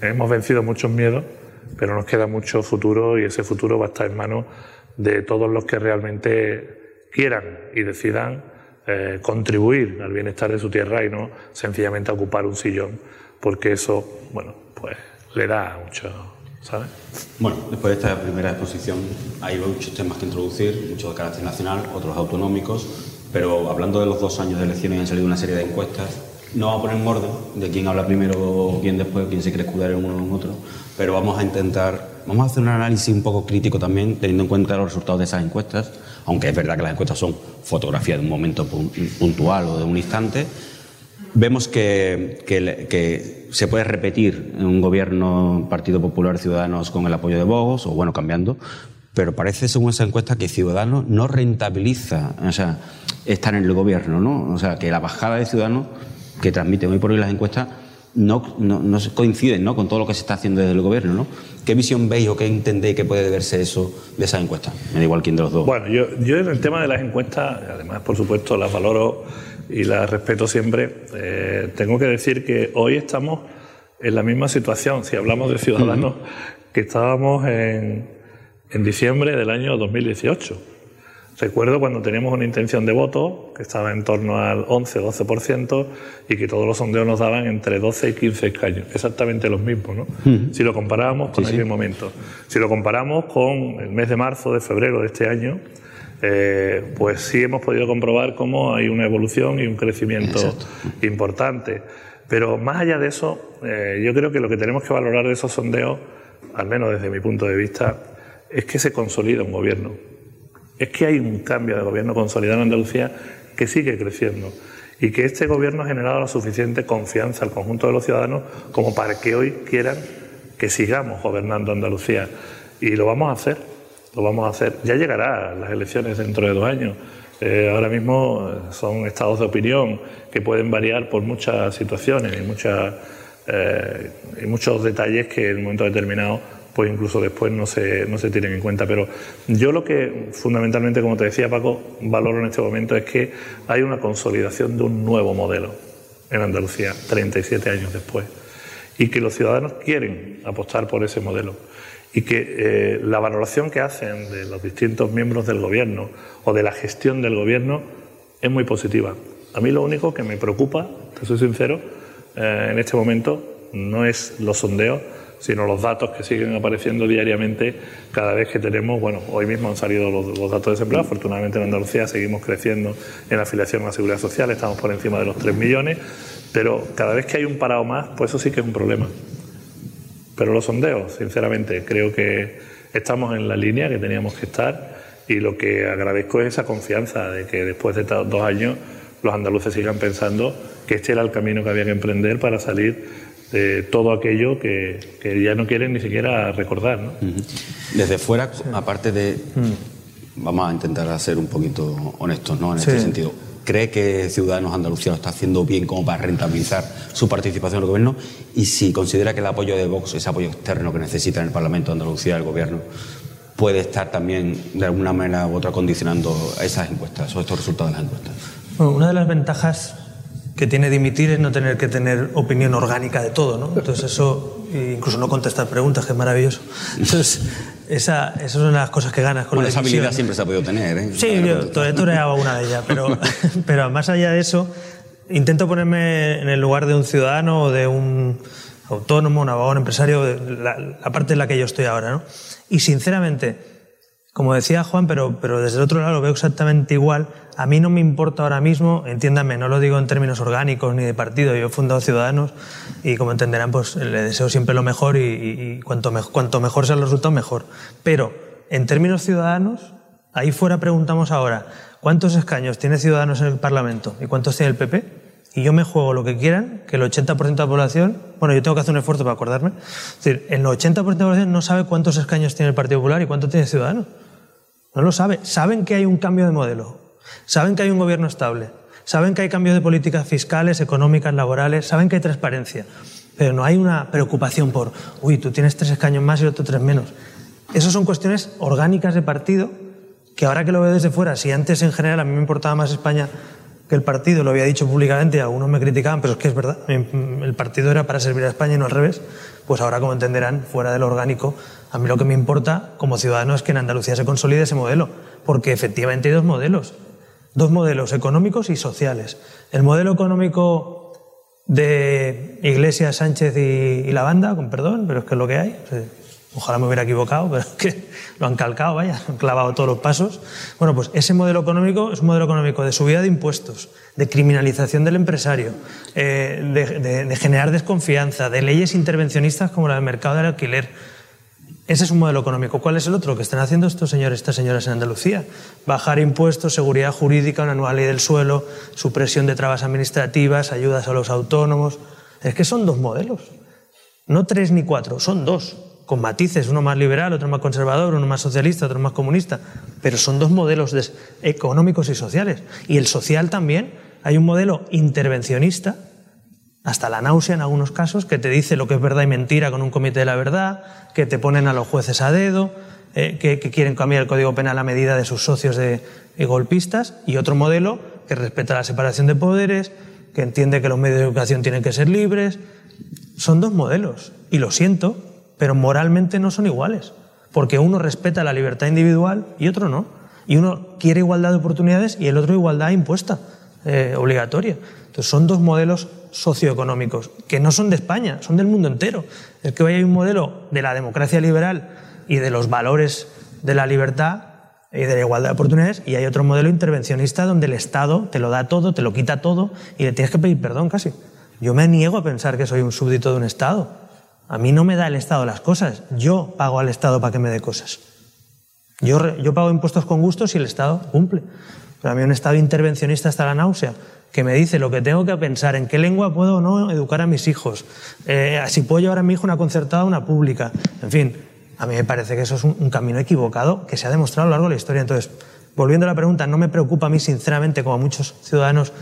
hemos vencido muchos miedos pero nos queda mucho futuro y ese futuro va a estar en manos de todos los que realmente quieran y decidan eh, contribuir al bienestar de su tierra y no sencillamente ocupar un sillón, porque eso, bueno, pues le da mucho, ¿sabes? Bueno, después de esta primera exposición hay muchos temas que introducir, muchos de carácter nacional, otros autonómicos, pero hablando de los dos años de elecciones han salido una serie de encuestas no vamos a poner en orden de quién habla primero o quién después, quién se quiere escudar en uno o en otro, pero vamos a intentar, vamos a hacer un análisis un poco crítico también, teniendo en cuenta los resultados de esas encuestas, aunque es verdad que las encuestas son fotografías de un momento puntual o de un instante. Vemos que, que, se puede repetir un gobierno Partido Popular Ciudadanos con el apoyo de Bogos, o bueno, cambiando, pero parece, según esa encuesta, que Ciudadanos no rentabiliza o sea, estar en el gobierno, ¿no? O sea, que la bajada de Ciudadanos que transmiten hoy por hoy las encuestas no, no, no coinciden ¿no? con todo lo que se está haciendo desde el gobierno. ¿no? ¿Qué visión veis o qué entendéis que puede deberse eso de esas encuestas? Me da igual quién de los dos. Bueno, yo, yo en el tema de las encuestas, además, por supuesto, las valoro y las respeto siempre, eh, tengo que decir que hoy estamos en la misma situación, si hablamos de ciudadanos, que estábamos en, en diciembre del año 2018. Recuerdo cuando teníamos una intención de voto que estaba en torno al 11-12% y que todos los sondeos nos daban entre 12 y 15 escaños, exactamente los mismos, ¿no? Si lo comparábamos con aquel momento. Si lo comparamos con el mes de marzo, de febrero de este año, eh, pues sí hemos podido comprobar cómo hay una evolución y un crecimiento importante. Pero más allá de eso, eh, yo creo que lo que tenemos que valorar de esos sondeos, al menos desde mi punto de vista, es que se consolida un gobierno es que hay un cambio de gobierno consolidado en Andalucía que sigue creciendo y que este gobierno ha generado la suficiente confianza al conjunto de los ciudadanos como para que hoy quieran que sigamos gobernando Andalucía. Y lo vamos a hacer, lo vamos a hacer. Ya llegará las elecciones dentro de dos años. Eh, ahora mismo eh, son estados de opinión que pueden variar por muchas situaciones y, muchas, eh, y muchos detalles que en un momento determinado pues incluso después no se, no se tienen en cuenta. Pero yo lo que fundamentalmente, como te decía Paco, valoro en este momento es que hay una consolidación de un nuevo modelo en Andalucía, 37 años después, y que los ciudadanos quieren apostar por ese modelo. Y que eh, la valoración que hacen de los distintos miembros del Gobierno o de la gestión del Gobierno es muy positiva. A mí lo único que me preocupa, te soy sincero, eh, en este momento no es los sondeos, sino los datos que siguen apareciendo diariamente cada vez que tenemos, bueno, hoy mismo han salido los, datos de desempleo, afortunadamente en Andalucía seguimos creciendo en la afiliación a la seguridad social, estamos por encima de los 3 millones, pero cada vez que hay un parado más, pues eso sí que es un problema. Pero los sondeos, sinceramente, creo que estamos en la línea que teníamos que estar y lo que agradezco es esa confianza de que después de dos años los andaluces sigan pensando que este era el camino que había que emprender para salir de todo aquello que, ya no quieren ni siquiera recordar. ¿no? Desde fuera, aparte de... Vamos a intentar ser un poquito honestos ¿no? en este sentido. ¿Cree que Ciudadanos Andalucía lo está haciendo bien como para rentabilizar su participación en el gobierno? Y si considera que el apoyo de Vox, ese apoyo externo que necesita en el Parlamento de Andalucía el gobierno, puede estar también de alguna manera u otra condicionando esas encuestas o estos resultados de las encuestas. una de las ventajas que tiene dimitir es no tener que tener opinión orgánica de todo, ¿no? Entonces eso, incluso no contestar preguntas, que es maravilloso. Entonces, esa, esas son las cosas que ganas con la esa habilidad siempre se ha podido tener, ¿eh? Sí, yo toreaba una de ellas, pero, pero más allá de eso, intento ponerme en el lugar de un ciudadano o de un autónomo, un abogado, un empresario, la, la parte en la que yo estoy ahora, ¿no? Y sinceramente, como decía Juan, pero, pero desde el otro lado lo veo exactamente igual. A mí no me importa ahora mismo, entiéndame, no lo digo en términos orgánicos ni de partido, yo he fundado Ciudadanos y como entenderán, pues le deseo siempre lo mejor y, cuanto, cuanto mejor sea el resultado, mejor. Pero en términos ciudadanos, ahí fuera preguntamos ahora, ¿cuántos escaños tiene Ciudadanos en el Parlamento y cuántos tiene el PP? Y yo me juego lo que quieran, que el 80% de la población, bueno, yo tengo que hacer un esfuerzo para acordarme, es decir, el 80% de la población no sabe cuántos escaños tiene el Partido Popular y cuánto tiene Ciudadanos. No lo sabe. Saben que hay un cambio de modelo. Saben que hay un gobierno estable. Saben que hay cambios de políticas fiscales, económicas, laborales. Saben que hay transparencia. Pero no hay una preocupación por, uy, tú tienes tres escaños más y otro tres menos. Esas son cuestiones orgánicas de partido que ahora que lo veo desde fuera, si antes en general a mí me importaba más España que el partido, lo había dicho públicamente y algunos me criticaban, pero es que es verdad, el partido era para servir a España y no al revés, pues ahora como entenderán, fuera de lo orgánico, a mí lo que me importa como ciudadano es que en Andalucía se consolide ese modelo, porque efectivamente hay dos modelos, dos modelos económicos y sociales. El modelo económico de Iglesias, Sánchez y, la banda, con perdón, pero es que es lo que hay. Ojalá me hubiera equivocado, pero es que lo han calcado, vaya, han clavado todos los pasos. Bueno, pues ese modelo económico es un modelo económico de subida de impuestos, de criminalización del empresario, eh, de, generar desconfianza, de leyes intervencionistas como la del mercado del alquiler ese es un modelo económico. ¿Cuál es el otro que están haciendo estos señores, estas señoras en Andalucía? Bajar impuestos, seguridad jurídica, una nueva ley del suelo, supresión de trabas administrativas, ayudas a los autónomos. Es que son dos modelos. No tres ni cuatro, son dos. Con matices, uno más liberal, otro más conservador, uno más socialista, otro más comunista. Pero son dos modelos económicos y sociales. Y el social también. Hay un modelo intervencionista hasta la náusea en algunos casos, que te dice lo que es verdad y mentira con un comité de la verdad, que te ponen a los jueces a dedo, eh, que, quieren cambiar el Código Penal a medida de sus socios de, golpistas, y otro modelo que respeta la separación de poderes, que entiende que los medios de educación tienen que ser libres. son dos modelos. Y lo siento, pero moralmente no son iguales. Porque uno respeta la libertad individual y otro no. Y uno quiere igualdad de oportunidades y el otro igualdad impuesta, eh, obligatoria. Entonces son dos modelos socioeconómicos que no son de España, son del mundo entero. Es que hoy hay un modelo de la democracia liberal y de los valores de la libertad y de la igualdad de oportunidades y hay otro modelo intervencionista donde el Estado te lo da todo, te lo quita todo y le tienes que pedir perdón casi. Yo me niego a pensar que soy un súbdito de un Estado. A mí no me da el Estado las cosas, yo pago al Estado para que me dé cosas. Yo, pago impuestos con gusto si el Estado cumple. Pero a mí un Estado intervencionista hasta la náusea, que me dice lo que tengo que pensar, en qué lengua puedo o no educar a mis hijos, eh, si puedo llevar a mi hijo una concertada o una pública, en fin, a mí me parece que eso es un, un, camino equivocado que se ha demostrado a lo largo de la historia. Entonces, volviendo a la pregunta, no me preocupa a mí, sinceramente, como a muchos ciudadanos,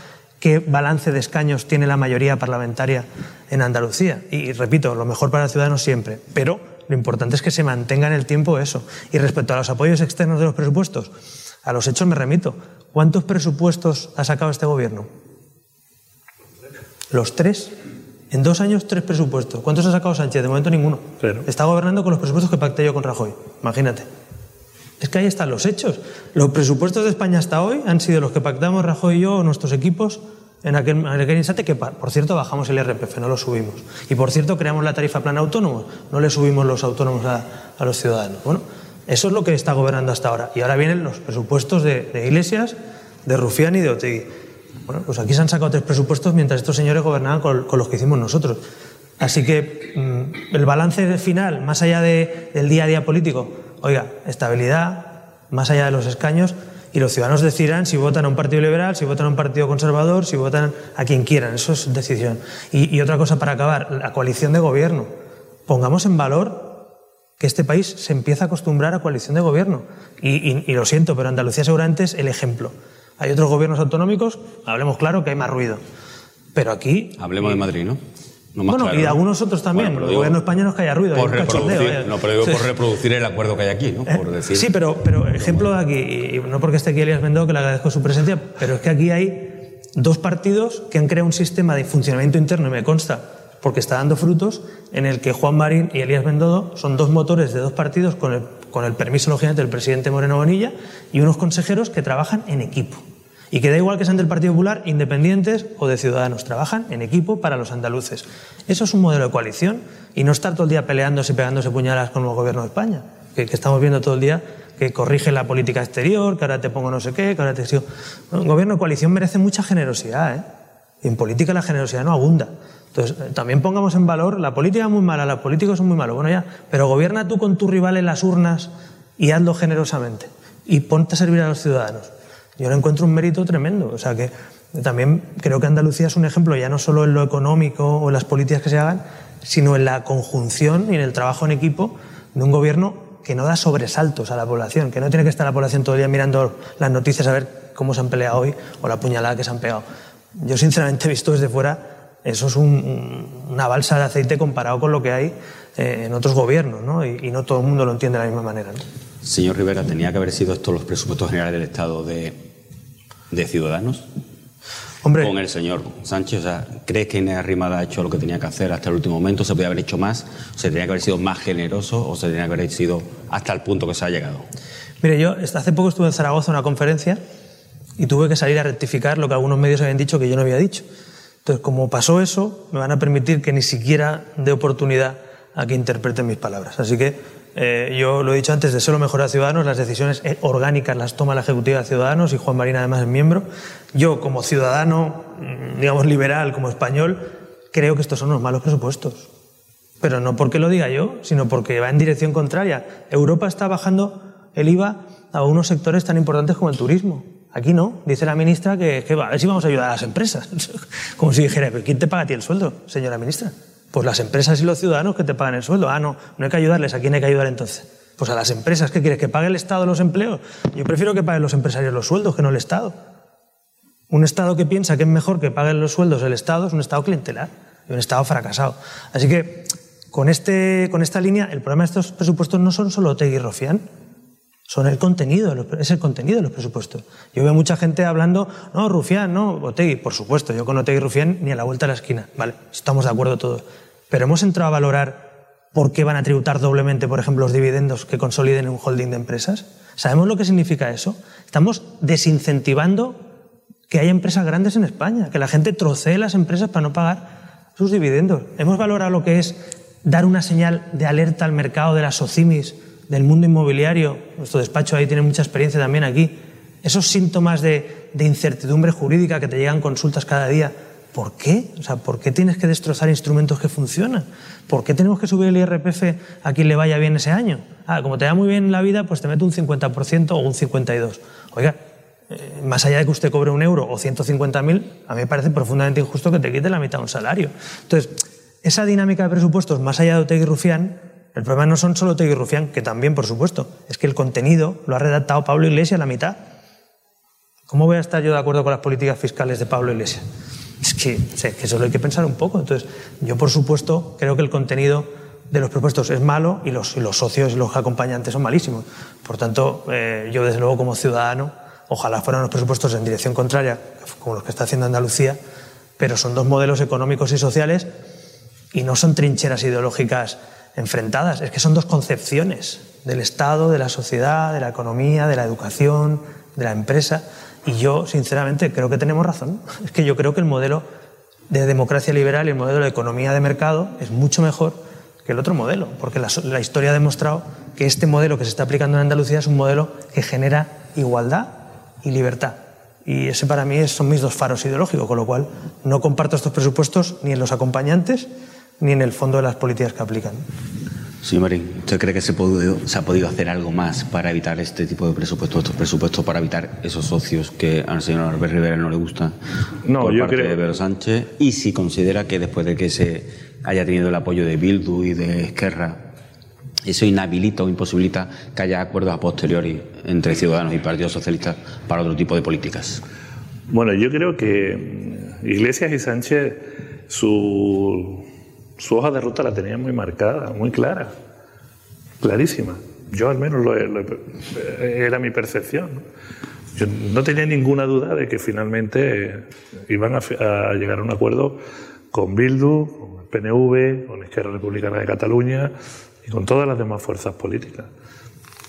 qué balance de escaños tiene la mayoría parlamentaria en Andalucía. Y, repito, lo mejor para el ciudadano siempre, pero lo importante es que se mantenga en el tiempo eso. Y respecto a los apoyos externos de los presupuestos, a los hechos me remito. ¿Cuántos presupuestos ha sacado este gobierno? Los tres. En dos años, tres presupuestos. ¿Cuántos ha sacado Sánchez? De momento ninguno. Pero. Está gobernando con los presupuestos que pacté yo con Rajoy. Imagínate. Es que ahí están los hechos. Los presupuestos de España hasta hoy han sido los que pactamos Rajoy y yo nuestros equipos en aquel, instante que, por cierto, bajamos el IRPF, no lo subimos. Y, por cierto, creamos la tarifa plana autónomo, no le subimos los autónomos a, los ciudadanos. Bueno, eso es lo que está gobernando hasta ahora. Y ahora vienen los presupuestos de, Iglesias, de Rufián y de Otegui. Bueno, pues aquí se han sacado tres presupuestos mientras estos señores gobernaban con, los que hicimos nosotros. Así que mmm, el balance final, más allá de, del día a día político, oiga, estabilidad, más allá de los escaños, y los ciudadanos decidirán si votan a un partido liberal, si votan a un partido conservador, si votan a quien quieran. Eso es decisión. Y, otra cosa para acabar, la coalición de gobierno. Pongamos en valor que este país se empieza a acostumbrar a coalición de gobierno. Y, y, y lo siento, pero Andalucía seguramente es el ejemplo. Hay otros gobiernos autonómicos, hablemos claro que hay más ruido. Pero aquí. Hablemos de Madrid, ¿no? No bueno, claro, y de algunos otros también. Bueno, el gobierno español no es que haya ruido. Por reproducir, no, pero digo por reproducir el acuerdo que hay aquí, ¿no? Por decir, sí, pero, pero ejemplo de aquí, y no porque esté aquí Elías Bendodo, que le agradezco su presencia, pero es que aquí hay dos partidos que han creado un sistema de funcionamiento interno, y me consta, porque está dando frutos, en el que Juan Marín y Elías Bendodo son dos motores de dos partidos con el, con el permiso, lógicamente, del presidente Moreno Bonilla y unos consejeros que trabajan en equipo. Y que da igual que sean del Partido Popular, independientes o de Ciudadanos. Trabajan en equipo para los andaluces. Eso es un modelo de coalición y no estar todo el día peleándose y pegándose puñalas con el gobierno de España, que, que, estamos viendo todo el día que corrige la política exterior, que ahora te pongo no sé qué, que ahora te digo... Un gobierno de coalición merece mucha generosidad, ¿eh? Y en política la generosidad no abunda. Entonces, eh, también pongamos en valor, la política es muy mala, los políticos son muy malos, bueno ya, pero gobierna tú con tu rival en las urnas y hazlo generosamente. Y ponte a servir a los ciudadanos. Yo le encuentro un mérito tremendo. O sea que también creo que Andalucía es un ejemplo ya no solo en lo económico o en las políticas que se hagan, sino en la conjunción y en el trabajo en equipo de un gobierno que no da sobresaltos a la población, que no tiene que estar la población todo el día mirando las noticias a ver cómo se han peleado hoy o la puñalada que se han pegado. Yo sinceramente he visto desde fuera, eso es un, una balsa de aceite comparado con lo que hay eh, en otros gobiernos, ¿no? Y, y, no todo el mundo lo entiende de la misma manera. ¿no? Señor Rivera, ¿tenía que haber sido estos los presupuestos generales del Estado de, de Ciudadanos? Hombre, con el señor Sánchez, o sea, ¿crees que Inés Arrimada ha hecho lo que tenía que hacer hasta el último momento? ¿Se podía haber hecho más? ¿Se tenía que haber sido más generoso o se tenía que haber sido hasta el punto que se ha llegado? Mire, yo hace poco estuve en Zaragoza en una conferencia y tuve que salir a rectificar lo que algunos medios habían dicho que yo no había dicho. Entonces, como pasó eso, me van a permitir que ni siquiera dé oportunidad a que interpreten mis palabras. Así que eh, yo lo he dicho antes, deseo lo mejor a Ciudadanos, las decisiones orgánicas las toma la Ejecutiva de Ciudadanos y Juan Marín además es miembro. Yo como ciudadano, digamos liberal, como español, creo que estos son unos malos presupuestos. Pero no porque lo diga yo, sino porque va en dirección contraria. Europa está bajando el IVA a unos sectores tan importantes como el turismo. Aquí no, dice la ministra que, que va, a ver si vamos a ayudar a las empresas. Como si dijera, ¿pero quién te paga a ti el sueldo, señora ministra? Pues las empresas y los ciudadanos que te pagan el sueldo. Ah, no, no hay que ayudarles. ¿A quién hay que ayudar entonces? Pues a las empresas. ¿Qué quieres? ¿Que pague el Estado los empleos? Yo prefiero que paguen los empresarios los sueldos que no el Estado. Un Estado que piensa que es mejor que paguen los sueldos el Estado es un Estado clientelar y un Estado fracasado. Así que con, este, con esta línea, el problema de estos presupuestos no son solo Tegui y Rofián, son el contenido, es el contenido de los presupuestos. Yo veo mucha gente hablando, no, Rufián, no, Otegui, por supuesto, yo con Otegui y Rufián ni a la vuelta de la esquina, ¿vale? Estamos de acuerdo todos. Pero hemos entrado a valorar por qué van a tributar doblemente, por ejemplo, los dividendos que consoliden en un holding de empresas. ¿Sabemos lo que significa eso? Estamos desincentivando que haya empresas grandes en España, que la gente trocee las empresas para no pagar sus dividendos. Hemos valorado lo que es dar una señal de alerta al mercado de las SOCIMIS, del mundo inmobiliario. Nuestro despacho ahí tiene mucha experiencia también aquí. Esos síntomas de incertidumbre jurídica que te llegan consultas cada día. ¿Por qué? O sea, ¿por qué tienes que destrozar instrumentos que funcionan? ¿Por qué tenemos que subir el IRPF a quien le vaya bien ese año? Ah, como te va muy bien la vida, pues te meto un 50% o un 52%. Oiga, eh, más allá de que usted cobre un euro o 150.000, a mí me parece profundamente injusto que te quite la mitad de un salario. Entonces, esa dinámica de presupuestos, más allá de Otegui Rufián, el problema no son solo Otegui Rufián, que también, por supuesto, es que el contenido lo ha redactado Pablo Iglesias a la mitad. ¿Cómo voy a estar yo de acuerdo con las políticas fiscales de Pablo Iglesias? Es que, que eso lo hay que pensar un poco. Entonces, yo, por supuesto, creo que el contenido de los propuestos es malo y los, los socios y los acompañantes son malísimos. Por tanto, eh, yo, desde luego, como ciudadano, Ojalá fueran los presupuestos en dirección contraria, como los que está haciendo Andalucía, pero son dos modelos económicos y sociales y no son trincheras ideológicas enfrentadas, es que son dos concepciones del Estado, de la sociedad, de la economía, de la educación, de la empresa. Y yo, sinceramente, creo que tenemos razón. Es que yo creo que el modelo de democracia liberal y el modelo de economía de mercado es mucho mejor que el otro modelo, porque la, la historia ha demostrado que este modelo que se está aplicando en Andalucía es un modelo que genera igualdad y libertad. Y ese para mí son mis dos faros ideológicos, con lo cual no comparto estos presupuestos ni en los acompañantes ni en el fondo de las políticas que aplican. Sí, Marín, ¿usted cree que se, se, ha podido hacer algo más para evitar este tipo de presupuestos, estos presupuestos, para evitar esos socios que al señor Albert Rivera no le gusta no, por yo parte creo... de Pedro Sánchez? Y si considera que después de que se haya tenido el apoyo de Bildu y de Esquerra, eso inhabilita o imposibilita que haya acuerdos a posteriori entre Ciudadanos y Partido Socialista para otro tipo de políticas. Bueno, yo creo que Iglesias y Sánchez su, su hoja de ruta la tenían muy marcada, muy clara, clarísima. Yo al menos lo, lo, era mi percepción. Yo no tenía ninguna duda de que finalmente iban a, a llegar a un acuerdo con Bildu, con el PNV, con Izquierda Republicana de Cataluña, y con todas las demás fuerzas políticas.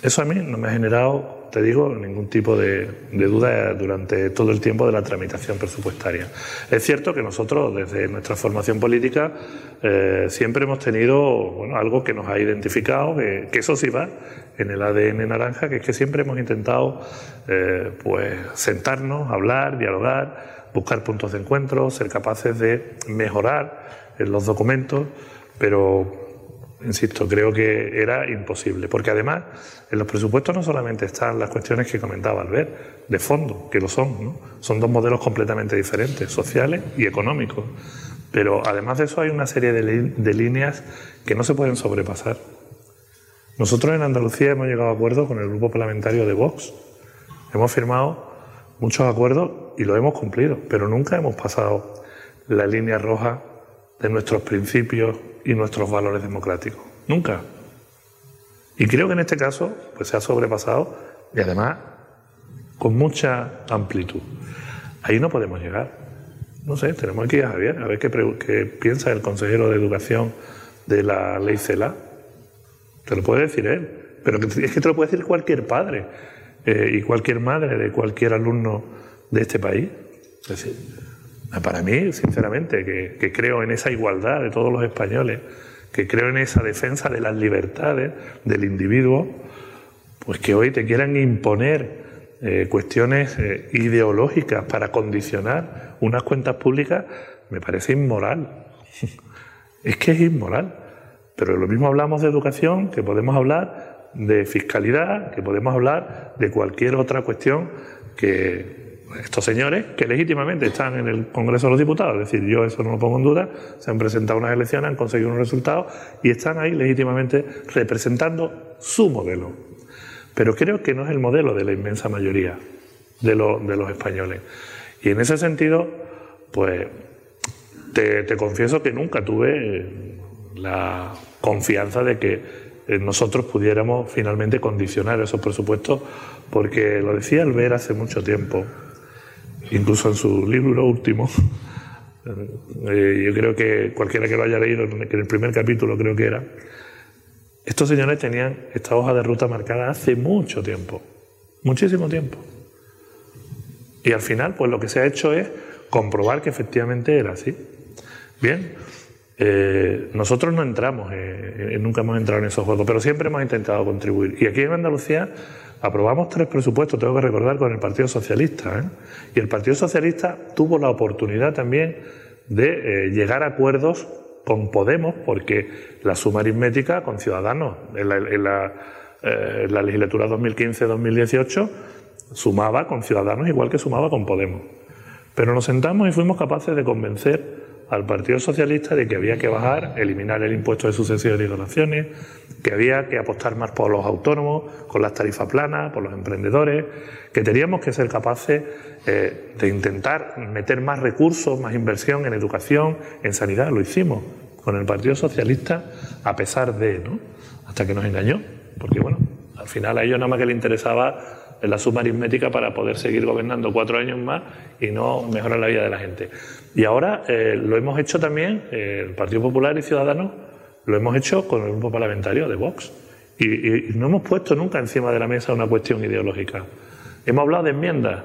Eso a mí no me ha generado, te digo, ningún tipo de, duda durante todo el tiempo de la tramitación presupuestaria. Es cierto que nosotros, desde nuestra formación política, eh, siempre hemos tenido algo que nos ha identificado, que, eso sí va en el ADN naranja, que es que siempre hemos intentado eh, pues, sentarnos, hablar, dialogar, buscar puntos de encuentro, ser capaces de mejorar los documentos, pero insisto, creo que era imposible, porque además en los presupuestos no solamente están las cuestiones que comentaba Albert, de fondo, que lo son, ¿no? son dos modelos completamente diferentes, sociales y económicos, pero además de eso hay una serie de, de líneas que no se pueden sobrepasar. Nosotros en Andalucía hemos llegado a acuerdos con el grupo parlamentario de Vox, hemos firmado muchos acuerdos y lo hemos cumplido, pero nunca hemos pasado la línea roja de nuestros principios y nuestros valores democráticos. Nunca. Y creo que en este caso pues, se ha sobrepasado y además con mucha amplitud. Ahí no podemos llegar. No sé, tenemos que ir a Javier a ver qué, piensa el consejero de Educación de la ley CELA. Te lo puede decir él, pero es que te lo puede decir cualquier padre eh, y cualquier madre de cualquier alumno de este país. Es decir, para mí, sinceramente, que, que, creo en esa igualdad de todos los españoles, que creo en esa defensa de las libertades del individuo, pues que hoy te quieran imponer eh, cuestiones eh, ideológicas para condicionar unas cuentas públicas, me parece inmoral. es que es inmoral. Pero lo mismo hablamos de educación, que podemos hablar de fiscalidad, que podemos hablar de cualquier otra cuestión que, estos señores que legítimamente están en el Congreso de los Diputados, es decir, yo eso no lo pongo en duda, se han presentado unas elecciones, han conseguido unos resultados y están ahí legítimamente representando su modelo. Pero creo que no es el modelo de la inmensa mayoría de, lo, de los españoles. Y en ese sentido, pues te, te confieso que nunca tuve la confianza de que nosotros pudiéramos finalmente condicionar esos presupuestos, porque lo decía Albert hace mucho tiempo, incluso en su libro último, Eh, yo creo que cualquiera que lo haya leído, en el primer capítulo creo que era, estos señores tenían esta hoja de ruta marcada hace mucho tiempo, muchísimo tiempo. Y al final, pues lo que se ha hecho es comprobar que efectivamente era así. Bien, eh, nosotros no entramos, eh, nunca hemos entrado en esos juegos, pero siempre hemos intentado contribuir. Y aquí en Andalucía aprobamos tres presupuestos, tengo que recordar, con el Partido Socialista. ¿eh? Y el Partido Socialista tuvo la oportunidad también de llegar a acuerdos con Podemos, porque la suma aritmética con Ciudadanos en la, la legislatura 2015-2018 sumaba con Ciudadanos igual que sumaba con Podemos. Pero nos sentamos y fuimos capaces de convencer al Partido Socialista de que había que bajar, eliminar el impuesto de sucesiones y donaciones, que había que apostar más por los autónomos, con las tarifas planas, por los emprendedores, que teníamos que ser capaces eh, de intentar meter más recursos, más inversión en educación, en sanidad. Lo hicimos con el Partido Socialista a pesar de, ¿no? Hasta que nos engañó, porque bueno, al final a ellos nada más que le interesaba la suma aritmética para poder seguir gobernando cuatro años más y no mejorar la vida de la gente. Y ahora eh, lo hemos hecho también, eh, el Partido Popular y Ciudadanos, lo hemos hecho con el grupo parlamentario de Vox. Y, no hemos puesto nunca encima de la mesa una cuestión ideológica. Hemos hablado de enmiendas.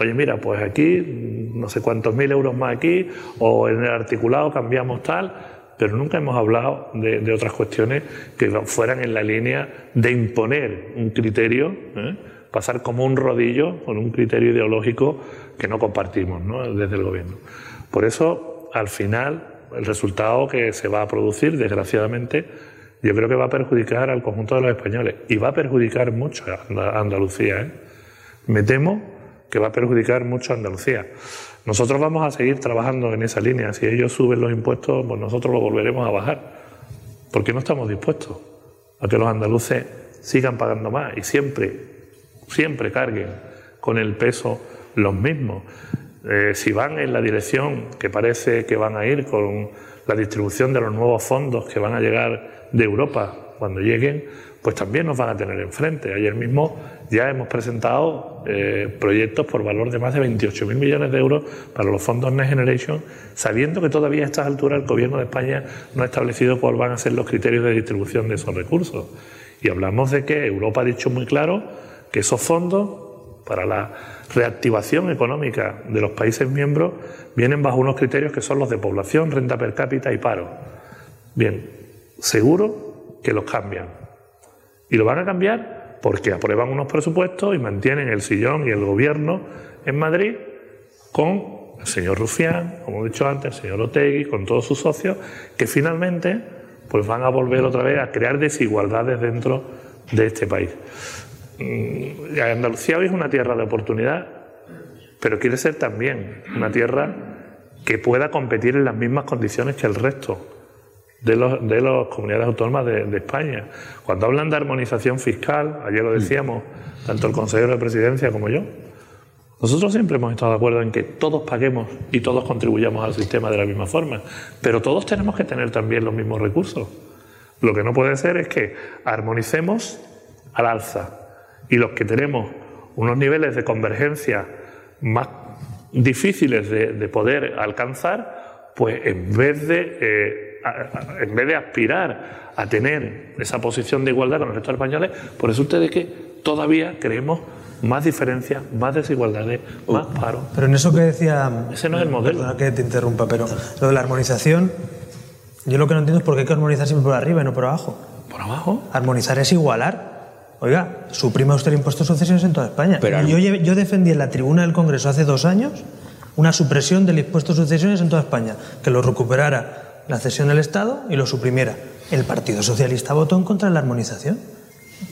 Oye, mira, pues aquí no sé cuántos mil euros más aquí, o en el articulado cambiamos tal, pero nunca hemos hablado de, otras cuestiones que fueran en la línea de imponer un criterio, ¿eh? Pasar como un rodillo con un criterio ideológico que no compartimos desde el gobierno. Por eso, al final, el resultado que se va a producir, desgraciadamente, yo creo que va a perjudicar al conjunto de los españoles y va a perjudicar mucho a Andalucía. ¿eh? Me temo que va a perjudicar mucho a Andalucía. Nosotros vamos a seguir trabajando en esa línea. Si ellos suben los impuestos, pues nosotros lo volveremos a bajar. Porque no estamos dispuestos a que los andaluces sigan pagando más y siempre, siempre carguen con el peso los mismos. Eh, si van en la dirección que parece que van a ir con la distribución de los nuevos fondos que van a llegar de Europa cuando lleguen, pues también nos van a tener enfrente. Ayer mismo ya hemos presentado eh, proyectos por valor de más de 28.000 millones de euros para los fondos Next Generation, sabiendo que todavía a estas alturas el Gobierno de España no ha establecido cuáles van a ser los criterios de distribución de esos recursos. Y hablamos de que Europa ha dicho muy claro que esos fondos para la reactivación económica de los países miembros vienen bajo unos criterios que son los de población, renta per cápita y paro. Bien, seguro que los cambian. Y lo van a cambiar porque aprueban unos presupuestos y mantienen el sillón y el gobierno en Madrid con el señor Rufián, como he dicho antes, el señor Otegui, con todos sus socios, que finalmente pues van a volver otra vez a crear desigualdades dentro de este país. Mm, Andalucía hoy es una tierra de oportunidad, pero quiere ser también una tierra que pueda competir en las mismas condiciones que el resto de las de los comunidades autónomas de, España. Cuando hablan de armonización fiscal, ayer lo decíamos, tanto el consejero de presidencia como yo, nosotros siempre hemos estado de acuerdo en que todos paguemos y todos contribuyamos al sistema de la misma forma, pero todos tenemos que tener también los mismos recursos. Lo que no puede ser es que armonicemos al alza y los que tenemos unos niveles de convergencia más difíciles de, poder alcanzar, pues en vez de, eh, en vez de aspirar a tener esa posición de igualdad con los restos españoles, por resulta de que todavía creemos más diferencias, más desigualdades, más paro. Pero en eso que decía... Ese no es el modelo. Perdona que te interrumpa, pero lo de la armonización, yo lo que no entiendo es por qué hay que armonizar siempre por arriba y no por abajo. ¿Por abajo? Armonizar es igualar. Oiga, suprima usted el impuesto de sucesiones en toda España. yo, yo defendí en la tribuna del Congreso hace dos años una supresión del impuesto de sucesiones en toda España, que lo recuperara la cesión del Estado y lo suprimiera. El Partido Socialista votó en contra de la armonización.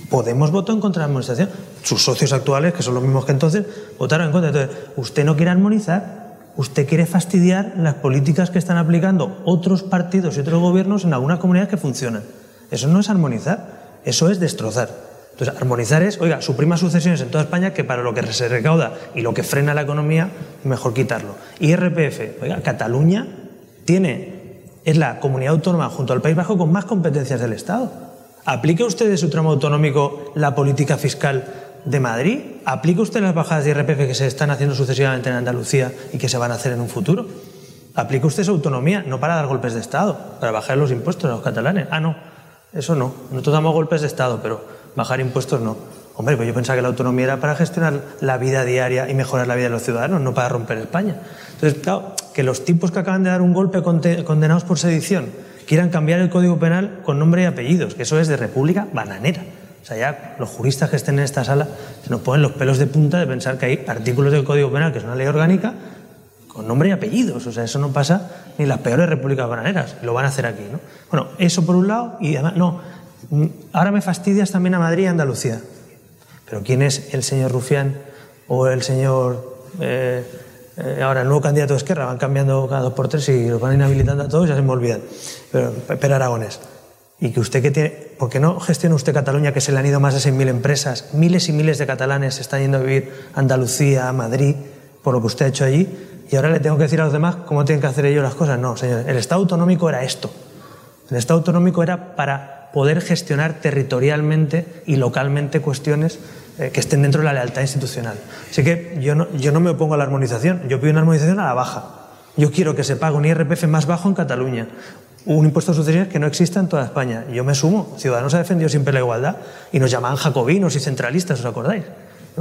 Podemos votó en contra de la armonización. Sus socios actuales, que son los mismos que entonces, votaron en contra. Entonces, usted no quiere armonizar, usted quiere fastidiar las políticas que están aplicando otros partidos y otros gobiernos en algunas comunidades que funcionan. Eso no es armonizar, eso es destrozar. Entonces, armonizar es, oiga, suprima sucesiones en toda España que para lo que se recauda y lo que frena la economía, mejor quitarlo. IRPF, oiga, Cataluña tiene, es la comunidad autónoma junto al País Bajo con más competencias del Estado. ¿Aplica usted de su tramo autonómico la política fiscal de Madrid? ¿Aplica usted las bajadas de IRPF que se están haciendo sucesivamente en Andalucía y que se van a hacer en un futuro? Aplica usted su autonomía, no para dar golpes de Estado, para bajar los impuestos a los catalanes. Ah, no, eso no. Nosotros damos golpes de Estado, pero bajar impuestos no. Hombre, pues yo pensaba que la autonomía era para gestionar la vida diaria y mejorar la vida de los ciudadanos, no para romper España. Entonces, claro, que los tipos que acaban de dar un golpe condenados por sedición quieran cambiar el Código Penal con nombre y apellidos, que eso es de República Bananera. O sea, ya los juristas que estén en esta sala se nos ponen los pelos de punta de pensar que hay artículos del Código Penal, que es una ley orgánica, con nombre y apellidos. O sea, eso no pasa ni en las peores repúblicas bananeras. Lo van a hacer aquí, ¿no? Bueno, eso por un lado, y además, no, ahora me fastidias también a Madrid y a Andalucía. Pero ¿quién es el señor Rufián o el señor... Eh, eh, ahora el nuevo candidato de Esquerra, van cambiando cada dos por tres y los van inhabilitando a todos, ya se me olvidan. Pero, pero Aragones. Y que usted que tiene, ¿por qué no gestiona usted Cataluña, que se le han ido más de 6.000 empresas? Miles y miles de catalanes están yendo a vivir a Andalucía, a Madrid, por lo que usted ha hecho allí. Y ahora le tengo que decir a los demás cómo tienen que hacer ellos las cosas. No, señor, el Estado autonómico era esto. El Estado autonómico era para poder gestionar territorialmente y localmente cuestiones eh, que estén dentro de la lealtad institucional. Así que yo no, yo no me opongo a la armonización, yo pido una armonización a la baja. Yo quiero que se pague un IRPF más bajo en Cataluña, un impuesto de sucesiones que no exista en toda España. Yo me sumo. Ciudadanos ha defendido siempre la igualdad y nos llamaban jacobinos y centralistas, ¿os acordáis?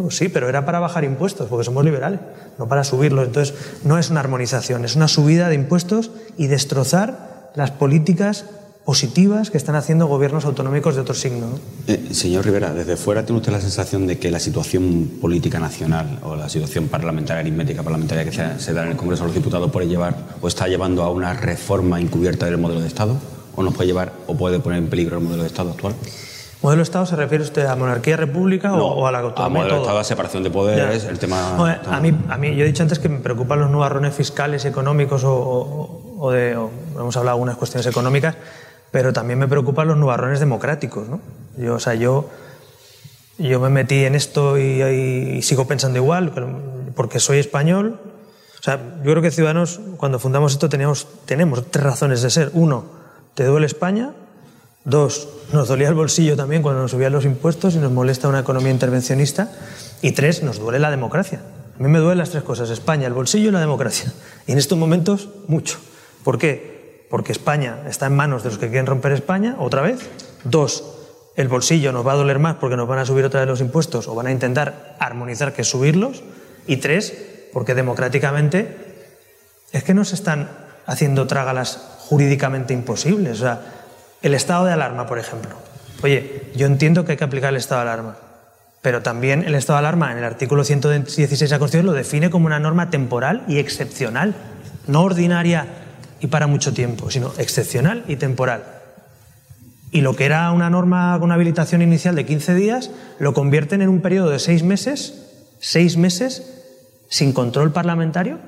sí, pero era para bajar impuestos, porque somos liberales, no para subirlos. Entonces, no es una armonización, es una subida de impuestos y destrozar las políticas positivas que están haciendo gobiernos autonómicos de otro signo. Eh, señor Rivera, desde fuera tiene usted la sensación de que la situación política nacional o la situación parlamentaria, aritmética parlamentaria que se, da en el Congreso de los Diputados puede llevar o está llevando a una reforma encubierta del modelo de Estado? ¿O nos puede llevar o puede poner en peligro el modelo de Estado actual? ¿Modelo de Estado se refiere usted a monarquía, república o, a la autonomía? A modelo de Estado, a separación de poderes, el tema... a, mí, a mí, yo he dicho antes que me preocupan los nubarrones fiscales económicos o, o de... hemos hablado de algunas cuestiones económicas pero también me preocupan los nubarrones democráticos. ¿no? Yo, o sea, yo, yo me metí en esto y, sigo pensando igual, porque soy español. O sea, yo creo que Ciudadanos, cuando fundamos esto, teníamos, tenemos tres razones de ser. Uno, te duele España. Dos, nos dolía el bolsillo también cuando nos subían los impuestos y nos molesta una economía intervencionista. Y tres, nos duele la democracia. A mí me duelen las tres cosas, España, el bolsillo y la democracia. Y en estos momentos, mucho. ¿Por qué? Porque España está en manos de los que quieren romper España, otra vez. Dos, el bolsillo nos va a doler más porque nos van a subir otra vez los impuestos o van a intentar armonizar que subirlos. Y tres, porque democráticamente es que nos están haciendo trágalas jurídicamente imposibles. O sea, el estado de alarma, por ejemplo. Oye, yo entiendo que hay que aplicar el estado de alarma, pero también el estado de alarma en el artículo 116 de la Constitución lo define como una norma temporal y excepcional, no ordinaria y para mucho tiempo, sino excepcional y temporal. Y lo que era una norma con habilitación inicial de 15 días, lo convierten en un periodo de seis meses, seis meses, sin control parlamentario.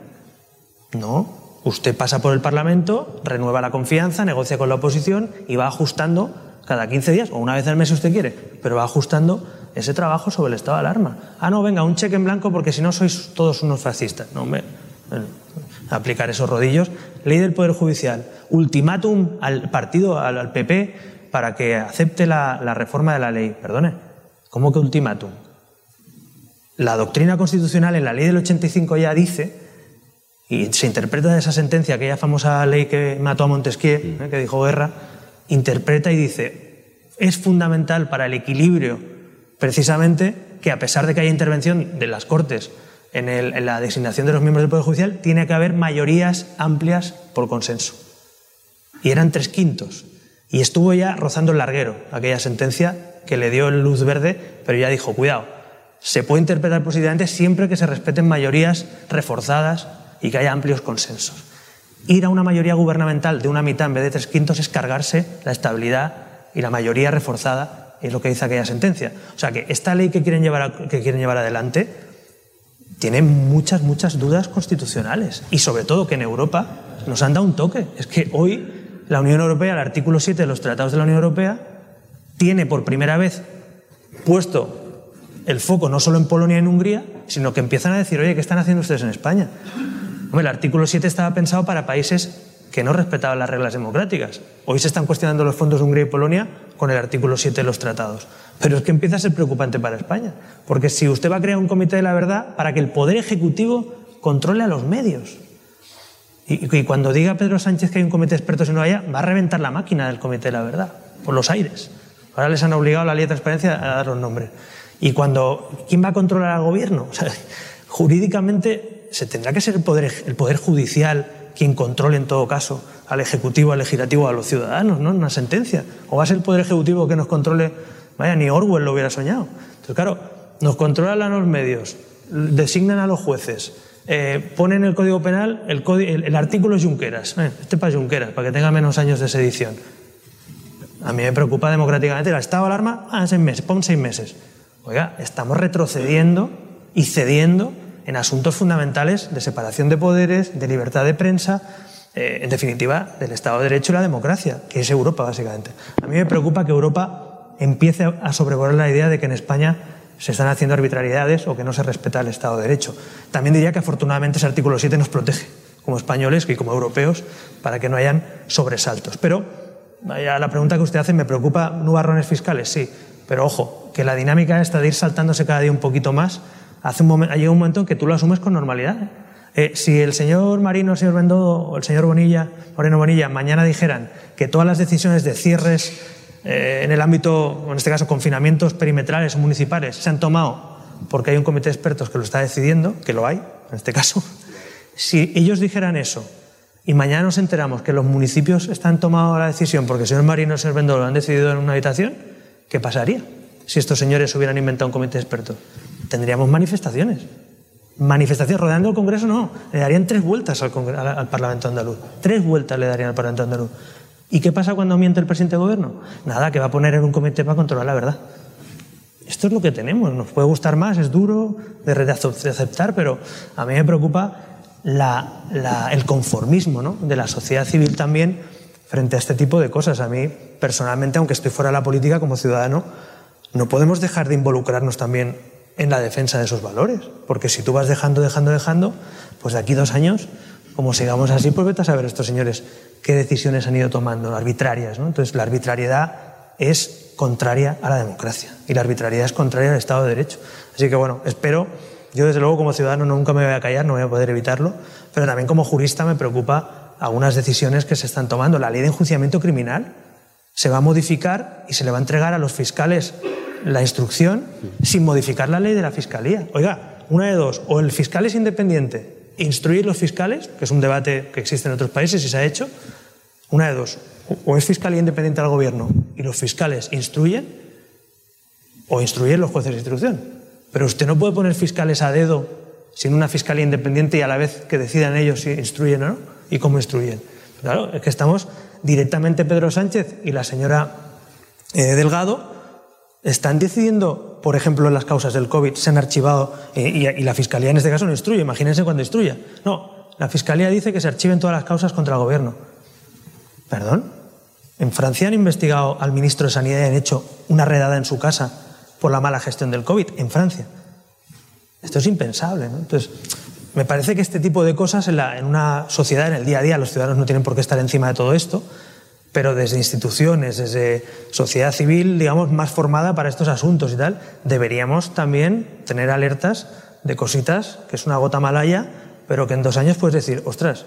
No, usted pasa por el Parlamento, renueva la confianza, negocia con la oposición y va ajustando cada 15 días, o una vez al mes si usted quiere, pero va ajustando ese trabajo sobre el estado de alarma. Ah, no, venga, un cheque en blanco porque si no sois todos unos fascistas. No, me, aplicar esos rodillos. Ley del Poder Judicial, ultimátum al partido, al, PP, para que acepte la, la reforma de la ley. Perdone, ¿cómo que ultimátum? La doctrina constitucional en la ley del 85 ya dice, y se interpreta de esa sentencia, aquella famosa ley que mató a Montesquieu, ¿eh? que dijo guerra, interpreta y dice, es fundamental para el equilibrio, precisamente, que a pesar de que haya intervención de las Cortes en, la designación de los miembros del Poder Judicial tiene que haber mayorías amplias por consenso. Y eran tres quintos. Y estuvo ya rozando el larguero aquella sentencia que le dio luz verde, pero ya dijo, cuidado, se puede interpretar positivamente siempre que se respeten mayorías reforzadas y que haya amplios consensos. Ir a una mayoría gubernamental de una mitad en vez de tres quintos es cargarse la estabilidad y la mayoría reforzada, es lo que dice aquella sentencia. O sea que esta ley que quieren llevar, que quieren llevar adelante tiene muchas, muchas dudas constitucionales. Y sobre todo que en Europa nos han dado un toque. Es que hoy la Unión Europea, el artículo 7 de los tratados de la Unión Europea, tiene por primera vez puesto el foco no solo en Polonia y en Hungría, sino que empiezan a decir, oye, ¿qué están haciendo ustedes en España? el artículo 7 estaba pensado para países que no respetaban las reglas democráticas. Hoy se están cuestionando los fondos de Hungría y Polonia con el artículo 7 de los tratados. Pero es que empieza a ser preocupante para España, porque si usted va a crear un comité de la verdad para que el Poder Ejecutivo controle a los medios. Y, cuando diga Pedro Sánchez que hay un comité de expertos y no haya, va a reventar la máquina del comité de la verdad, por los aires. Ahora les han obligado la ley de transparencia a dar los nombres. Y cuando, ¿quién va a controlar al gobierno? jurídicamente se tendrá que ser el poder, el poder judicial quien controle en todo caso al Ejecutivo, al Legislativo, a los ciudadanos, ¿no? Una sentencia. O va a ser el Poder Ejecutivo que nos controle. Vaya, ni Orwell lo hubiera soñado. Entonces, claro, nos controlan los medios, designan a los jueces, eh, ponen el Código Penal, el, artículo Junqueras, eh, este para Junqueras, para que tenga menos años de sedición. A mí me preocupa democráticamente el estado de alarma, ah, seis meses, pon seis meses. Oiga, estamos retrocediendo y cediendo en asuntos fundamentales de separación de poderes, de libertad de prensa, eh, en definitiva, del Estado de Derecho y la democracia, que es Europa, básicamente. A mí me preocupa que Europa empiece a sobrevolar la idea de que en España se están haciendo arbitrariedades o que no se respeta el Estado de Derecho. También diría que afortunadamente ese artículo 7 nos protege como españoles y como europeos para que no hayan sobresaltos. Pero a la pregunta que usted hace me preocupa nubarrones fiscales, sí, pero ojo, que la dinámica esta de ir saltándose cada día un poquito más, hace un momento, un momento en que tú lo asumes con normalidad. Eh, si el señor Marino, el señor Bendodo o el señor Bonilla, Moreno Bonilla mañana dijeran que todas las decisiones de cierres eh, en el ámbito, en este caso, confinamientos perimetrales o municipales, se han tomado porque hay un comité de expertos que lo está decidiendo, que lo hay, en este caso, si ellos dijeran eso y mañana nos enteramos que los municipios están tomando la decisión porque el señor Marino y el señor han decidido en una habitación, ¿qué pasaría si estos señores hubieran inventado un comité de expertos? Tendríamos manifestaciones. Manifestaciones rodeando el Congreso, no. Le darían tres vueltas al, al Parlamento andaluz. Tres vueltas le darían al Parlamento andaluz. ¿Y qué pasa cuando miente el presidente del gobierno? Nada, que va a poner en un comité para controlar la verdad. Esto es lo que tenemos. Nos puede gustar más, es duro de aceptar, pero a mí me preocupa el conformismo de la sociedad civil también frente a este tipo de cosas. A mí, personalmente, aunque estoy fuera de la política como ciudadano, no podemos dejar de involucrarnos también en la defensa de esos valores. Porque si tú vas dejando, dejando, dejando, pues de aquí dos años, como sigamos así, pues vete a saber estos señores qué decisiones han ido tomando, arbitrarias. ¿no? Entonces, la arbitrariedad es contraria a la democracia y la arbitrariedad es contraria al Estado de Derecho. Así que, bueno, espero, yo desde luego como ciudadano nunca me voy a callar, no voy a poder evitarlo, pero también como jurista me preocupa algunas decisiones que se están tomando. La ley de enjuiciamiento criminal se va a modificar y se le va a entregar a los fiscales la instrucción sin modificar la ley de la Fiscalía. Oiga, una de dos, o el fiscal es independiente instruir los fiscales, que es un debate que existe en otros países y se ha hecho, una de dos, o es fiscalía independiente al gobierno y los fiscales instruyen, o instruyen los jueces de instrucción. Pero usted no puede poner fiscales a dedo sin una fiscalía independiente y a la vez que decidan ellos si instruyen o no y cómo instruyen. Claro, es que estamos directamente Pedro Sánchez y la señora eh, Delgado están decidiendo, por ejemplo, las causas del COVID se han archivado eh, y, la Fiscalía en este caso no instruye, imagínense cuando instruya. No, la Fiscalía dice que se archiven todas las causas contra el Gobierno. ¿Perdón? En Francia han investigado al ministro de Sanidad y han hecho una redada en su casa por la mala gestión del COVID, en Francia. Esto es impensable. ¿no? Entonces, me parece que este tipo de cosas en, en una sociedad, en el día a día, los ciudadanos no tienen por qué estar encima de todo esto, pero desde instituciones, desde sociedad civil, digamos, más formada para estos asuntos y tal, deberíamos también tener alertas de cositas, que es una gota malaya, pero que en dos años puedes decir, ostras,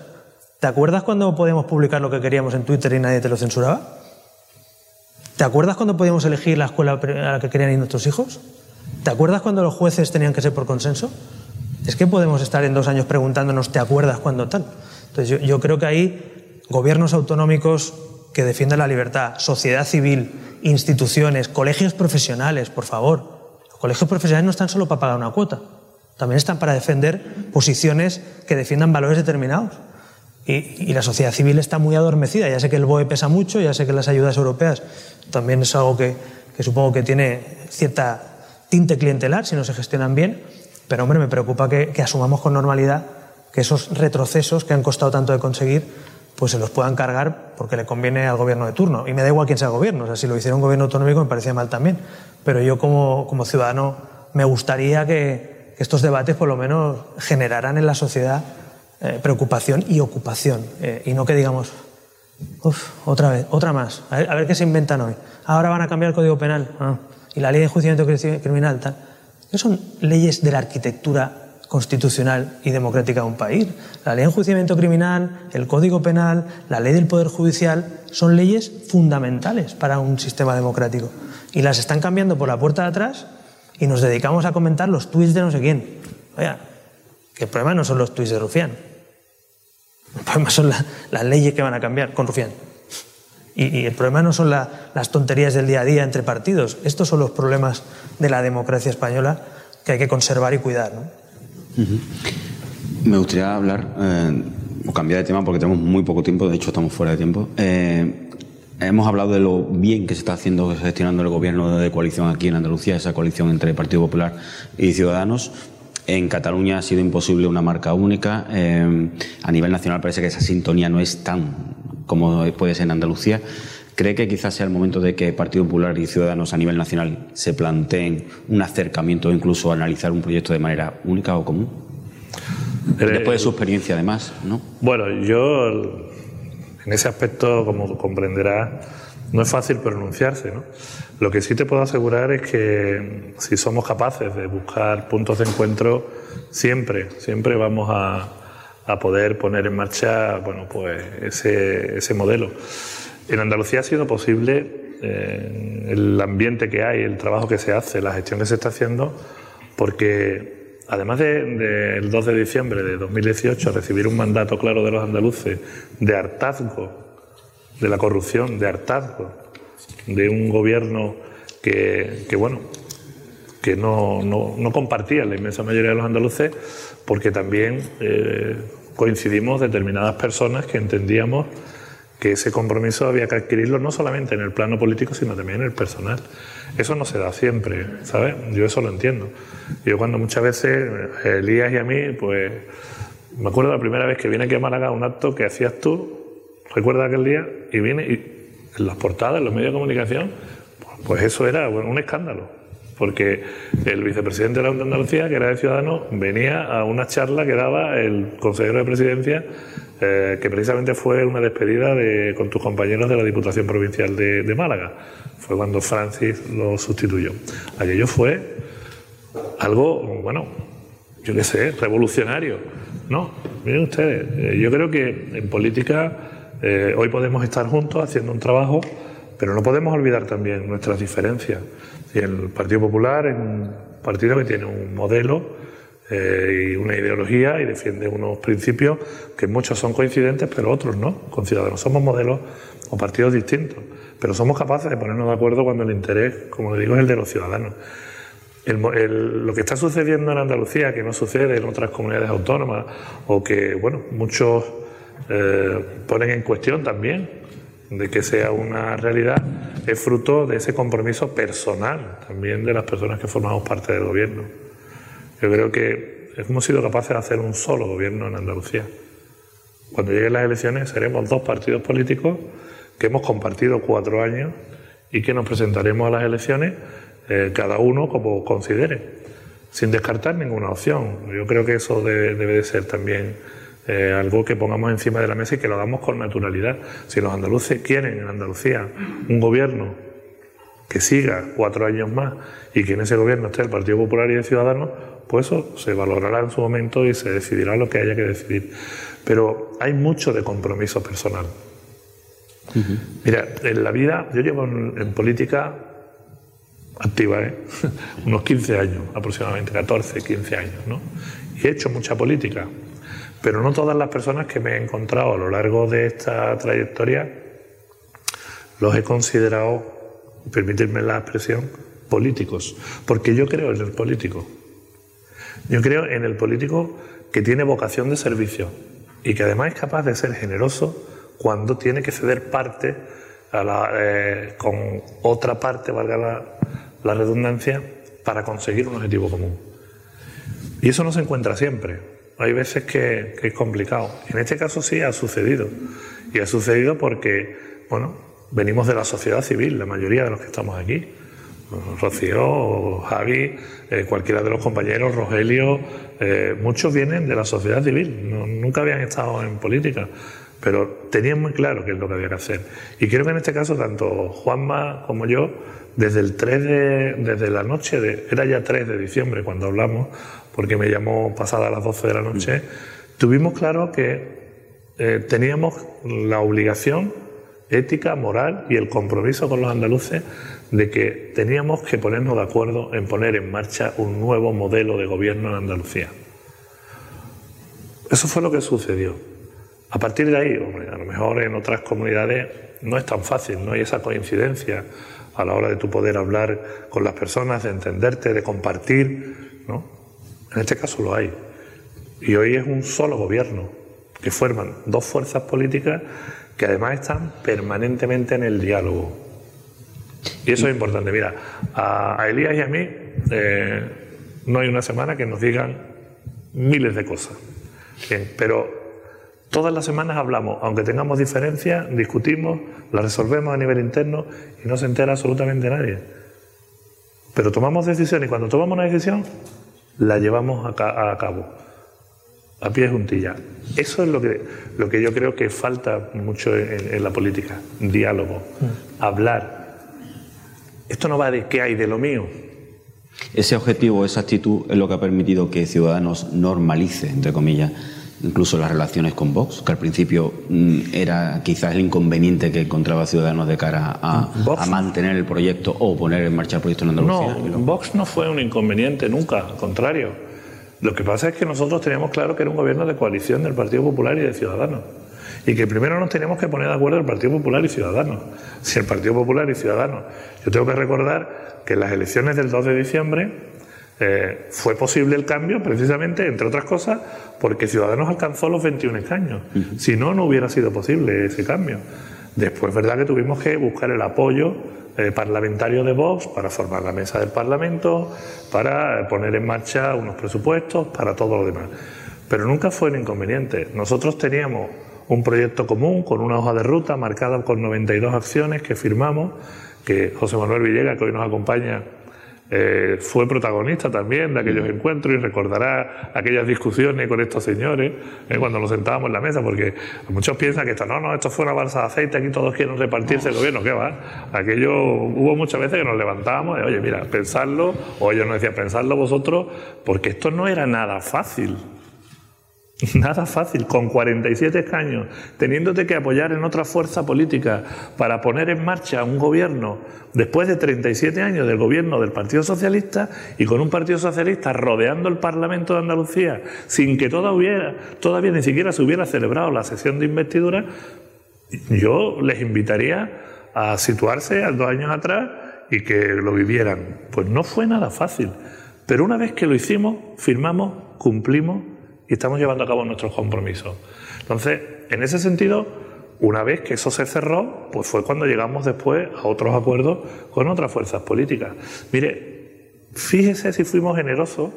¿te acuerdas cuando podíamos publicar lo que queríamos en Twitter y nadie te lo censuraba? ¿Te acuerdas cuando podíamos elegir la escuela a la que querían ir nuestros hijos? ¿Te acuerdas cuando los jueces tenían que ser por consenso? Es que podemos estar en dos años preguntándonos, ¿te acuerdas cuando tal? Entonces yo, creo que ahí gobiernos autonómicos que defienda la libertad, sociedad civil, instituciones, colegios profesionales, por favor. Los colegios profesionales no están solo para pagar una cuota, también están para defender posiciones que defiendan valores determinados. Y, la sociedad civil está muy adormecida. Ya sé que el BOE pesa mucho, ya sé que las ayudas europeas también es algo que, supongo que tiene cierta tinte clientelar si no se gestionan bien, pero hombre, me preocupa que, que asumamos con normalidad que esos retrocesos que han costado tanto de conseguir pues se los puedan cargar porque le conviene al gobierno de turno. Y me da igual quién sea el gobierno, o sea, si lo hiciera un gobierno autonómico me parecía mal también. Pero yo como, como ciudadano me gustaría que, estos debates por lo menos generaran en la sociedad eh, preocupación y ocupación. Eh, y no que digamos, uff, otra vez, otra más, a ver, qué se inventan hoy. Ahora van a cambiar el Código Penal ah, y la ley de enjuiciamiento criminal, tal. son leyes de la arquitectura constitucional y democrática de un país. La ley de enjuiciamiento criminal, el Código Penal, la ley del Poder Judicial son leyes fundamentales para un sistema democrático. Y las están cambiando por la puerta de atrás y nos dedicamos a comentar los tuits de no sé quién. Oiga, que el problema no son los tuits de Rufián. El problema son las leyes que van a cambiar con Rufián. Y, el problema no son las tonterías del día a día entre partidos. Estos son los problemas de la democracia española que hay que conservar y cuidar. Me gustaría hablar eh, o cambiar de tema porque tenemos muy poco tiempo, de hecho estamos fuera de tiempo. Eh, hemos hablado de lo bien que se está haciendo, gestionando el gobierno de coalición aquí en Andalucía, esa coalición entre Partido Popular y Ciudadanos. En Cataluña ha sido imposible una marca única. Eh, a nivel nacional parece que esa sintonía no es tan como puede ser en Andalucía. ¿Cree que quizás sea el momento de que Partido Popular y Ciudadanos a nivel nacional se planteen un acercamiento o incluso analizar un proyecto de manera única o común? Eh, Después de su experiencia, además, ¿no? Bueno, yo en ese aspecto, como comprenderá, no es fácil pronunciarse. ¿no? Lo que sí te puedo asegurar es que si somos capaces de buscar puntos de encuentro, siempre, siempre vamos a, a poder poner en marcha bueno, pues ese, ese modelo. En Andalucía ha sido posible eh, el ambiente que hay, el trabajo que se hace, la gestión que se está haciendo, porque además del de, 2 de diciembre de 2018 recibir un mandato claro de los andaluces de hartazgo de la corrupción, de hartazgo de un gobierno que, que bueno, que no, no, no, compartía la inmensa mayoría de los andaluces, porque también eh, coincidimos determinadas personas que entendíamos que ese compromiso había que adquirirlo no solamente en el plano político, sino también en el personal. Eso no se da siempre, ¿sabes? Yo eso lo entiendo. Yo cuando muchas veces, Elías y a mí, pues, me acuerdo la primera vez que vine aquí a Málaga un acto que hacías tú, recuerda aquel día, y vine y en las portadas, en los medios de comunicación, pues eso era un escándalo porque el vicepresidente de la Junta de Andalucía, que era de Ciudadanos, venía a una charla que daba el consejero de presidencia, eh, que precisamente fue una despedida de, con tus compañeros de la Diputación Provincial de, Málaga. Fue cuando Francis lo sustituyó. Aquello fue algo, bueno, yo qué sé, revolucionario. No, miren ustedes, eh, yo creo que en política eh, hoy podemos estar juntos haciendo un trabajo, pero no podemos olvidar también nuestras diferencias. Y el Partido Popular es un partido que tiene un modelo eh, y una ideología y defiende unos principios que muchos son coincidentes, pero otros no. Con Ciudadanos somos modelos o partidos distintos, pero somos capaces de ponernos de acuerdo cuando el interés, como le digo, es el de los ciudadanos. lo que está sucediendo en Andalucía, que no sucede en otras comunidades autónomas, o que, bueno, muchos eh, ponen en cuestión también, de que sea una realidad, es fruto de ese compromiso personal también de las personas que formamos parte del gobierno. Yo creo que hemos sido capaces de hacer un solo gobierno en Andalucía. Cuando lleguen las elecciones seremos dos partidos políticos que hemos compartido cuatro años y que nos presentaremos a las elecciones eh, cada uno como considere, sin descartar ninguna opción. Yo creo que eso debe de ser también eh, algo que pongamos encima de la mesa y que lo hagamos con naturalidad. Si los andaluces quieren en Andalucía un gobierno que siga cuatro años más y que en ese gobierno esté el Partido Popular y el Ciudadanos, pues eso se valorará en su momento y se decidirá lo que haya que decidir. Pero hay mucho de compromiso personal. Mira, en la vida, yo llevo en, política activa, ¿eh? unos 15 años aproximadamente, 14, 15 años, ¿no? Y he hecho mucha política. Pero no todas las personas que me he encontrado a lo largo de esta trayectoria los he considerado, permitirme la expresión, políticos. Porque yo creo en el político. Yo creo en el político que tiene vocación de servicio y que además es capaz de ser generoso cuando tiene que ceder parte eh, con otra parte, valga la, la redundancia, para conseguir un objetivo común. Y eso no se encuentra siempre. Hay veces que, es complicado. En este caso sí ha sucedido. Y ha sucedido porque, bueno, venimos de la sociedad civil, la mayoría de los que estamos aquí. Rocío, Javi, eh, cualquiera de los compañeros, Rogelio, eh, muchos vienen de la sociedad civil, nunca habían estado en política. Pero tenían muy claro qué es lo que había que hacer. Y creo que en este caso, tanto Juanma como yo, desde el 3 de, desde la noche de, era ya 3 de diciembre cuando hablamos, porque me llamó pasada las 12 de la noche, tuvimos claro que eh, teníamos la obligación ética, moral y el compromiso con los andaluces de que teníamos que ponernos de acuerdo en poner en marcha un nuevo modelo de gobierno en Andalucía. Eso fue lo que sucedió. A partir de ahí, a lo mejor en otras comunidades no es tan fácil, no hay esa coincidencia a la hora de tu poder hablar con las personas, de entenderte, de compartir, ¿no? En este caso lo hay. Y hoy es un solo gobierno que forman dos fuerzas políticas que además están permanentemente en el diálogo. Y eso es importante. Mira, a, Elías y a mí eh, no hay una semana que nos digan miles de cosas. pero todas las semanas hablamos, aunque tengamos diferencias, discutimos, las resolvemos a nivel interno y no se entera absolutamente nadie. Pero tomamos decisiones y cuando tomamos una decisión, la llevamos a, cabo a pie juntilla. Eso es lo que, lo que yo creo que falta mucho en, la política, diálogo, mm. hablar. Esto no va de qué hay de lo mío. Ese objetivo, esa actitud es lo que ha permitido que Ciudadanos normalice, entre comillas, incluso las relaciones con Vox, que al principio mm, era quizás el inconveniente que encontraba Ciudadanos de cara a, a, mantener el proyecto o poner en marcha el proyecto en Andalucía. No, Vox no fue un inconveniente nunca, al contrario. Lo que pasa es que nosotros teníamos claro que era un gobierno de coalición del Partido Popular y de Ciudadanos. Y que primero nos teníamos que poner de acuerdo el Partido Popular y Ciudadanos. Si el Partido Popular y Ciudadanos. Yo tengo que recordar que en las elecciones del 2 de diciembre eh, fue posible el cambio precisamente, entre otras cosas, porque Ciudadanos alcanzó los 21 escaños. Si no, no hubiera sido posible ese cambio. Después, verdad que tuvimos que buscar el apoyo eh, parlamentario de Vox para formar la mesa del Parlamento, para poner en marcha unos presupuestos, para todo lo demás. Pero nunca fue un inconveniente. Nosotros teníamos un proyecto común con una hoja de ruta marcada con 92 acciones que firmamos, que José Manuel Villegas, que hoy nos acompaña, eh, fue protagonista también de aquellos encuentros y recordará aquellas discusiones con estos señores eh, cuando nos sentábamos en la mesa, porque muchos piensan que esto no, no, esto fue una balsa de aceite, aquí todos quieren repartirse el gobierno, ¿qué va? Aquello hubo muchas veces que nos levantábamos y, oye, mira, pensarlo, o ellos nos decían, pensadlo vosotros, porque esto no era nada fácil. Nada fácil, con 47 escaños, teniéndote que apoyar en otra fuerza política para poner en marcha un gobierno después de 37 años del gobierno del Partido Socialista y con un Partido Socialista rodeando el Parlamento de Andalucía sin que todavía, todavía ni siquiera se hubiera celebrado la sesión de investidura, yo les invitaría a situarse a dos años atrás y que lo vivieran. Pues no fue nada fácil, pero una vez que lo hicimos, firmamos, cumplimos y estamos llevando a cabo nuestros compromisos. Entonces, en ese sentido, una vez que eso se cerró, pues fue cuando llegamos después a otros acuerdos con otras fuerzas políticas. Mire, fíjese si fuimos generosos,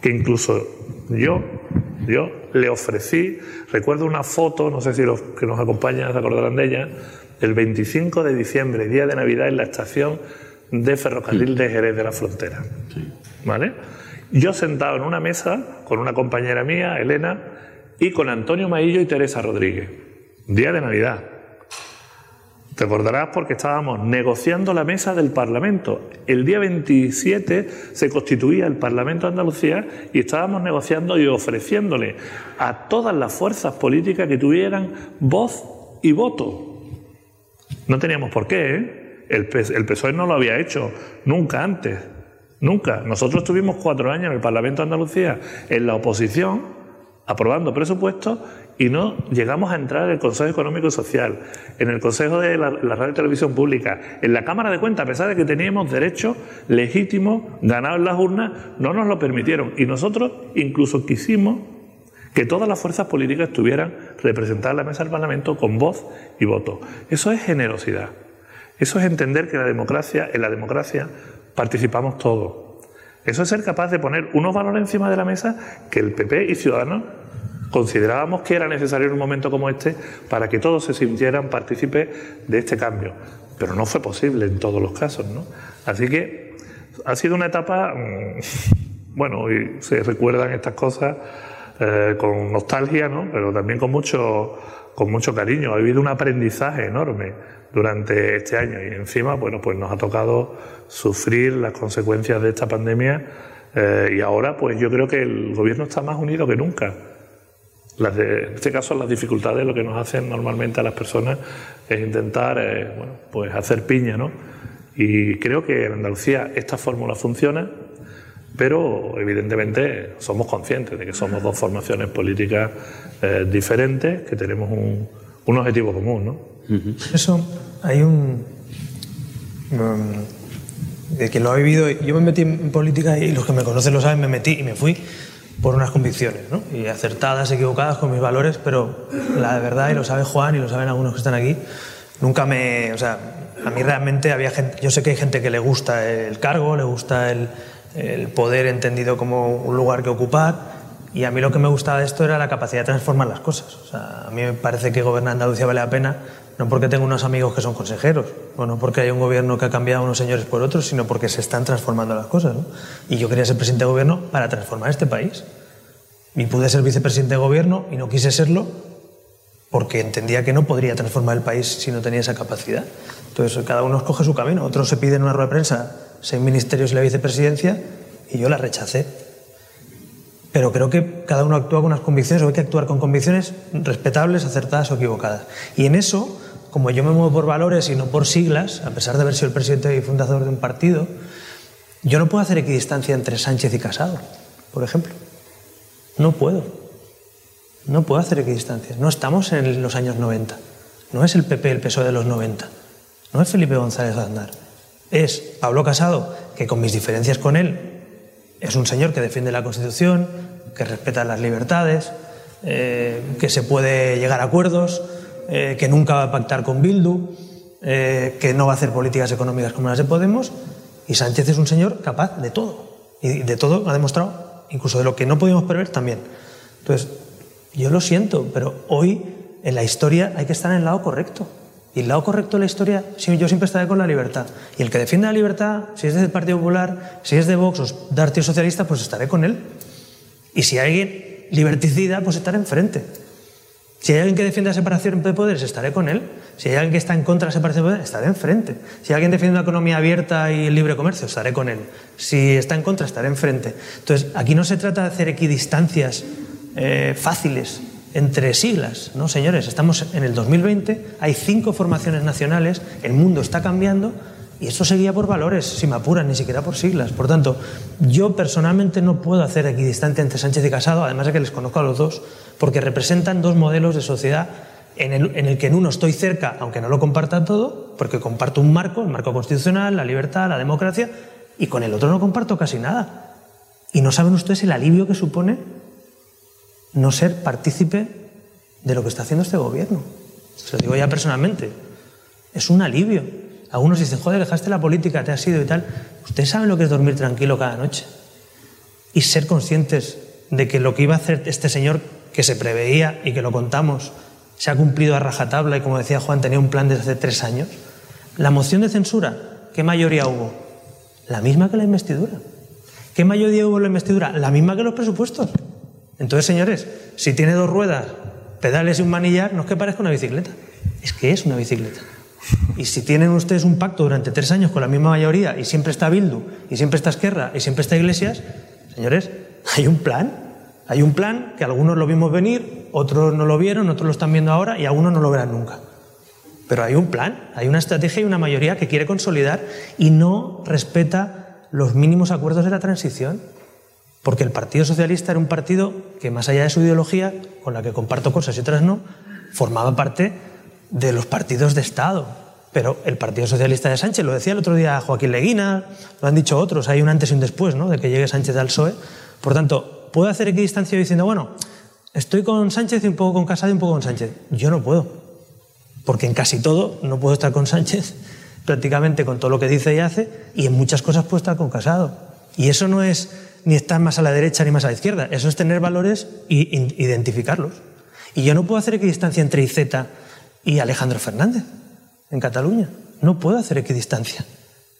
que incluso yo, yo le ofrecí, recuerdo una foto, no sé si los que nos acompañan se acordarán de ella, el 25 de diciembre, día de Navidad, en la estación de ferrocarril de Jerez de la Frontera. ¿Vale? Yo sentado en una mesa con una compañera mía, Elena, y con Antonio Maillo y Teresa Rodríguez. Día de Navidad. Te acordarás porque estábamos negociando la mesa del Parlamento. El día 27 se constituía el Parlamento de Andalucía y estábamos negociando y ofreciéndole a todas las fuerzas políticas que tuvieran voz y voto. No teníamos por qué, ¿eh? El, PSOE no lo había hecho nunca antes. Nunca. Nosotros tuvimos cuatro años en el Parlamento de Andalucía en la oposición, aprobando presupuestos, y no llegamos a entrar en el Consejo Económico y Social, en el Consejo de la, Radio y Televisión Pública, en la Cámara de Cuentas, a pesar de que teníamos derechos legítimos ganados en las urnas, no nos lo permitieron. Y nosotros incluso quisimos que todas las fuerzas políticas estuvieran representadas en la mesa del Parlamento con voz y voto. Eso es generosidad. Eso es entender que la democracia, en la democracia participamos todos. Eso es ser capaz de poner unos valores encima de la mesa que el PP y Ciudadanos considerábamos que era necesario en un momento como este para que todos se sintieran partícipes de este cambio. Pero no fue posible en todos los casos, ¿no? Así que ha sido una etapa, mm, bueno, se recuerdan estas cosas eh, con nostalgia, ¿no? pero también con mucho, con mucho cariño. Ha habido un aprendizaje enorme durante este año y encima, bueno, pues nos ha tocado sufrir las consecuencias de esta pandemia eh, y ahora, pues yo creo que el gobierno está más unido que nunca. Las en este caso, las dificultades lo que nos hacen normalmente a las personas es intentar, eh, bueno, pues hacer piña, ¿no? Y creo que en Andalucía esta fórmula funciona pero evidentemente somos conscientes de que somos dos formaciones políticas eh, diferentes que tenemos un, un objetivo común. ¿no? Eso, hay un... de que lo ha vivido, yo me metí en política y los que me conocen lo saben, me metí y me fui por unas convicciones, ¿no? y acertadas, equivocadas con mis valores, pero la verdad, y lo sabe Juan y lo saben algunos que están aquí, nunca me... O sea, a mí realmente había gente, yo sé que hay gente que le gusta el cargo, le gusta el, el poder entendido como un lugar que ocupar. Y a mí lo que me gustaba de esto era la capacidad de transformar las cosas. O sea, a mí me parece que gobernar Andalucía vale la pena, no porque tengo unos amigos que son consejeros, o no porque hay un gobierno que ha cambiado a unos señores por otros, sino porque se están transformando las cosas. Y yo quería ser presidente de gobierno para transformar este país. Y pude ser vicepresidente de gobierno y no quise serlo porque entendía que no podría transformar el país si no tenía esa capacidad. Entonces, cada uno escoge su camino. Otros se piden una rueda de prensa seis ministerios y la vicepresidencia, y yo la rechacé. Pero creo que cada uno actúa con unas convicciones, o hay que actuar con convicciones respetables, acertadas o equivocadas. Y en eso, como yo me muevo por valores y no por siglas, a pesar de haber sido el presidente y fundador de un partido, yo no puedo hacer equidistancia entre Sánchez y Casado, por ejemplo. No puedo. No puedo hacer equidistancia. No estamos en los años 90. No es el PP el PSOE de los 90. No es Felipe González Aznar es Pablo Casado, que con mis diferencias con él es un señor que defiende la Constitución, que respeta las libertades, eh, que se puede llegar a acuerdos, eh, que nunca va a pactar con Bildu, eh, que no va a hacer políticas económicas como las de Podemos, y Sánchez es un señor capaz de todo. Y de todo ha demostrado, incluso de lo que no podíamos prever también. Entonces, yo lo siento, pero hoy en la historia hay que estar en el lado correcto. Y el lado correcto de la historia, yo siempre estaré con la libertad. Y el que defiende la libertad, si es del Partido Popular, si es de Vox o de Partido Socialista, pues estaré con él. Y si hay alguien liberticida, pues estaré enfrente. Si hay alguien que defiende la separación de poderes, estaré con él. Si hay alguien que está en contra de la separación de poderes, estaré enfrente. Si hay alguien defiende una economía abierta y el libre comercio, estaré con él. Si está en contra, estaré enfrente. Entonces, aquí no se trata de hacer equidistancias eh, fáciles entre siglas. No, señores, estamos en el 2020, hay cinco formaciones nacionales, el mundo está cambiando y esto seguía por valores, si me apuran, ni siquiera por siglas. Por tanto, yo personalmente no puedo hacer equidistante entre Sánchez y Casado, además de que les conozco a los dos, porque representan dos modelos de sociedad en el, en el que en uno estoy cerca, aunque no lo comparta todo, porque comparto un marco, el marco constitucional, la libertad, la democracia, y con el otro no comparto casi nada. Y no saben ustedes el alivio que supone no ser partícipe de lo que está haciendo este gobierno. Se lo digo ya personalmente. Es un alivio. Algunos dicen, joder, dejaste la política, te has ido y tal. Ustedes saben lo que es dormir tranquilo cada noche. Y ser conscientes de que lo que iba a hacer este señor, que se preveía y que lo contamos, se ha cumplido a rajatabla y como decía Juan, tenía un plan desde hace tres años. La moción de censura, ¿qué mayoría hubo? La misma que la investidura. ¿Qué mayoría hubo en la investidura? La misma que los presupuestos. Entonces, señores, si tiene dos ruedas, pedales y un manillar, no es que parezca una bicicleta, es que es una bicicleta. Y si tienen ustedes un pacto durante tres años con la misma mayoría y siempre está Bildu, y siempre está Esquerra, y siempre está Iglesias, señores, hay un plan. Hay un plan que algunos lo vimos venir, otros no lo vieron, otros lo están viendo ahora y algunos no lo verán nunca. Pero hay un plan, hay una estrategia y una mayoría que quiere consolidar y no respeta los mínimos acuerdos de la transición. Porque el Partido Socialista era un partido que, más allá de su ideología, con la que comparto cosas y otras no, formaba parte de los partidos de Estado. Pero el Partido Socialista de Sánchez, lo decía el otro día Joaquín Leguina, lo han dicho otros, hay un antes y un después ¿no? de que llegue Sánchez al PSOE. Por tanto, ¿puedo hacer equidistancia diciendo, bueno, estoy con Sánchez y un poco con Casado y un poco con Sánchez? Yo no puedo, porque en casi todo no puedo estar con Sánchez, prácticamente con todo lo que dice y hace, y en muchas cosas puedo estar con Casado. Y eso no es ni estar más a la derecha ni más a la izquierda. Eso es tener valores e identificarlos. Y yo no puedo hacer equidistancia entre IZ y Alejandro Fernández en Cataluña. No puedo hacer equidistancia.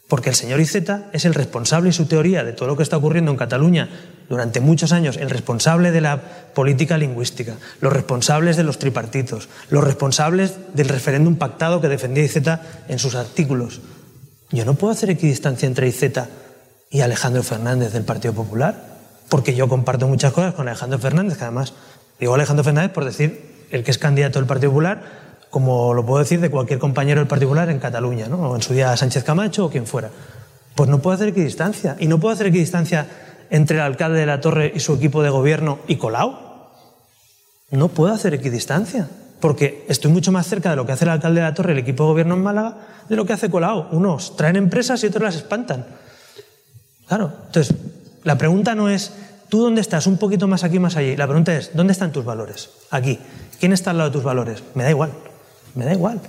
Porque el señor IZ es el responsable y su teoría de todo lo que está ocurriendo en Cataluña durante muchos años el responsable de la política lingüística, los responsables de los tripartitos, los responsables del referéndum pactado que defendía IZ en sus artículos. Yo no puedo hacer equidistancia entre IZ y Alejandro Fernández del Partido Popular, porque yo comparto muchas cosas con Alejandro Fernández, que además digo Alejandro Fernández por decir el que es candidato del Partido Popular, como lo puedo decir de cualquier compañero del Partido Popular en Cataluña, ¿no? o en su día Sánchez Camacho o quien fuera. Pues no puedo hacer equidistancia. Y no puedo hacer equidistancia entre el alcalde de la Torre y su equipo de gobierno y Colau. No puedo hacer equidistancia. Porque estoy mucho más cerca de lo que hace el alcalde de la Torre y el equipo de gobierno en Málaga de lo que hace Colau. Unos traen empresas y otros las espantan. Claro. Entonces, la pregunta no es, ¿tú dónde estás? Un poquito más aquí, más allí. La pregunta es, ¿dónde están tus valores? Aquí. ¿Quién está al lado de tus valores? Me da igual. Me da igual.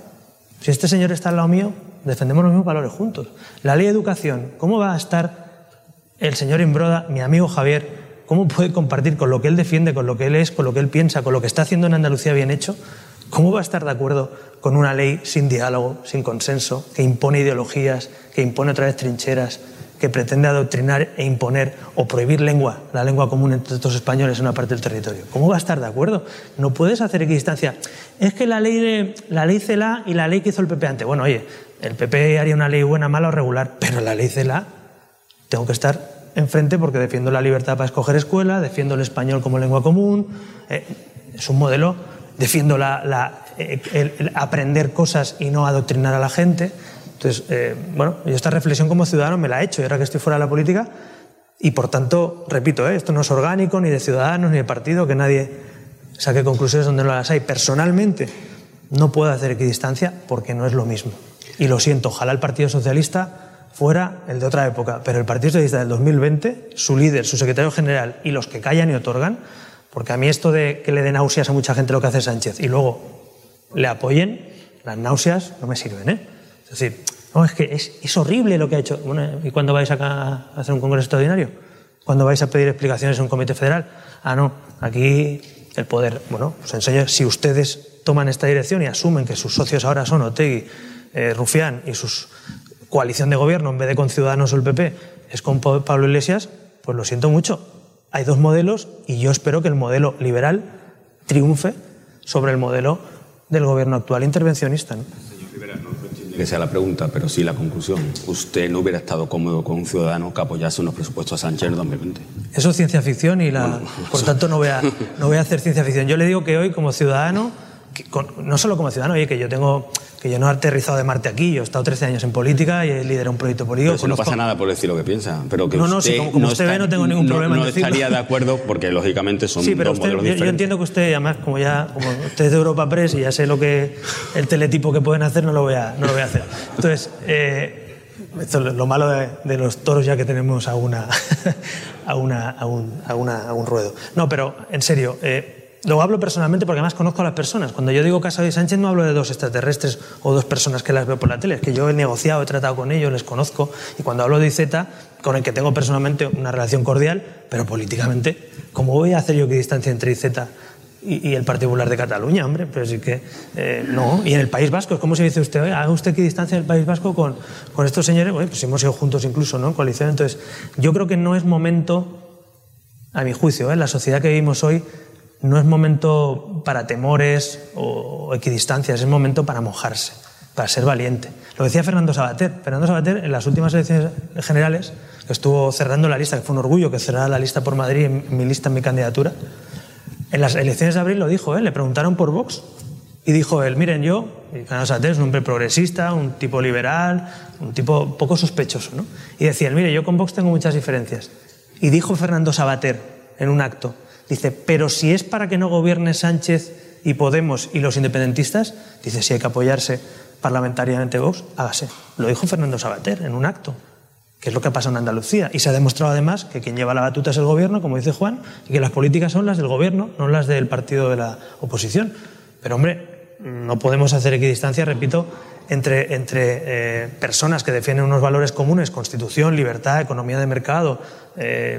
Si este señor está al lado mío, defendemos los mismos valores juntos. La ley de educación, ¿cómo va a estar el señor Imbroda, mi amigo Javier, cómo puede compartir con lo que él defiende, con lo que él es, con lo que él piensa, con lo que está haciendo en Andalucía bien hecho? ¿Cómo va a estar de acuerdo con una ley sin diálogo, sin consenso, que impone ideologías, que impone otra vez trincheras, que pretende adoctrinar e imponer o prohibir lengua, la lengua común entre los españoles en una parte del territorio. ¿Cómo va a estar de acuerdo? No puedes hacer equidistancia. Es que la ley de la ley CELA y la ley que hizo el PP antes. Bueno, oye, el PP haría una ley buena, mala o regular, pero la ley CELA tengo que estar enfrente porque defiendo la libertad para escoger escuela, defiendo el español como lengua común. Eh, es un modelo, defiendo la, eh, el aprender cosas y no adoctrinar a la gente. Entonces, eh, bueno, yo esta reflexión como ciudadano me la he hecho y ahora que estoy fuera de la política y por tanto, repito, ¿eh? esto no es orgánico ni de ciudadanos ni de partido, que nadie saque conclusiones donde no las hay. Personalmente no puedo hacer equidistancia porque no es lo mismo. Y lo siento, ojalá el Partido Socialista fuera el de otra época, pero el Partido Socialista del 2020, su líder, su secretario general y los que callan y otorgan, porque a mí esto de que le den náuseas a mucha gente lo que hace Sánchez y luego le apoyen, las náuseas no me sirven. ¿eh? Es decir, no, es que es, horrible lo que ha hecho. ¿Y cuándo vais a hacer un congreso extraordinario? ¿Cuándo vais a pedir explicaciones en un comité federal? Ah, no, aquí el poder. Bueno, os enseño, si ustedes toman esta dirección y asumen que sus socios ahora son Otegui, eh, Rufián y su coalición de gobierno, en vez de con Ciudadanos o el PP, es con Pablo Iglesias, pues lo siento mucho. Hay dos modelos y yo espero que el modelo liberal triunfe sobre el modelo del gobierno actual intervencionista. Que sea la pregunta, pero sí la conclusión. ¿Usted no hubiera estado cómodo con un ciudadano que apoyase unos presupuestos a Sánchez en 2020? Eso es ciencia ficción y la, por tanto no voy, a, no voy a hacer ciencia ficción. Yo le digo que hoy como ciudadano, no solo como ciudadano, oye, que yo tengo que yo no he aterrizado de Marte aquí, yo he estado 13 años en política y he liderado un proyecto político. Pero no pasa nada por decir lo que piensa, pero que no, no, usted como, usted ve no tengo ningún problema no, estaría de acuerdo porque lógicamente son sí, pero dos modelos yo, diferentes. yo entiendo que usted, además, como ya como usted es de Europa Press y ya sé lo que el teletipo que pueden hacer, no lo voy a, no lo voy a hacer. Entonces, eh, esto es lo malo de, de, los toros ya que tenemos a una, a una, a un, a una, a un ruedo. No, pero en serio. Eh, lo hablo personalmente porque además conozco a las personas. Cuando yo digo Casado y Sánchez no hablo de dos extraterrestres o dos personas que las veo por la tele, es que yo he negociado, he tratado con ellos, les conozco. Y cuando hablo de IZ, con el que tengo personalmente una relación cordial, pero políticamente, ¿cómo voy a hacer yo distancia entre IZ y, y, el Partido Popular de Cataluña, hombre? Pero sí que eh, no. Y en el País Vasco, ¿cómo se dice usted? Haga usted distancia en el País Vasco con, con estos señores. Bueno, pues hemos ido juntos incluso, ¿no? En coalición. Entonces, yo creo que no es momento, a mi juicio, ¿eh? la sociedad que vivimos hoy no es momento para temores o equidistancias, es momento para mojarse, para ser valiente. Lo decía Fernando Sabater. Fernando Sabater, en las últimas elecciones generales, estuvo cerrando la lista, que fue un orgullo que cerrara la lista por Madrid, en mi lista, en mi candidatura, en las elecciones de abril lo dijo, ¿eh? le preguntaron por Vox y dijo él, miren, yo, Fernando Sabater es un hombre progresista, un tipo liberal, un tipo poco sospechoso, ¿no? Y decía, mire, yo con Vox tengo muchas diferencias. Y dijo Fernando Sabater en un acto, Dice, pero si es para que no gobierne Sánchez y Podemos y los independentistas, dice, si hay que apoyarse parlamentariamente Vox, hágase. Lo dijo Fernando Sabater en un acto, que es lo que ha pasado en Andalucía. Y se ha demostrado además que quien lleva la batuta es el gobierno, como dice Juan, y que las políticas son las del gobierno, no las del partido de la oposición. Pero hombre, no podemos hacer equidistancia, repito, entre, entre eh, personas que defienden unos valores comunes, constitución, libertad, economía de mercado, eh,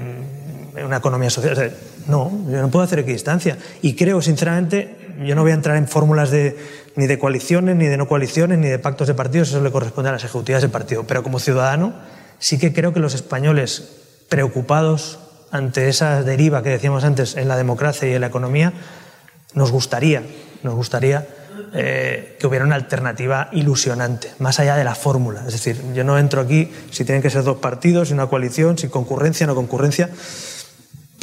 una economía social. No, yo no puedo hacer equidistancia. Y creo, sinceramente, yo no voy a entrar en fórmulas de, ni de coaliciones, ni de no coaliciones, ni de pactos de partidos, eso le corresponde a las ejecutivas del partido. Pero como ciudadano, sí que creo que los españoles preocupados ante esa deriva que decíamos antes en la democracia y en la economía, nos gustaría, nos gustaría eh, que hubiera una alternativa ilusionante, más allá de la fórmula. Es decir, yo no entro aquí si tienen que ser dos partidos, si una coalición, si concurrencia, no concurrencia.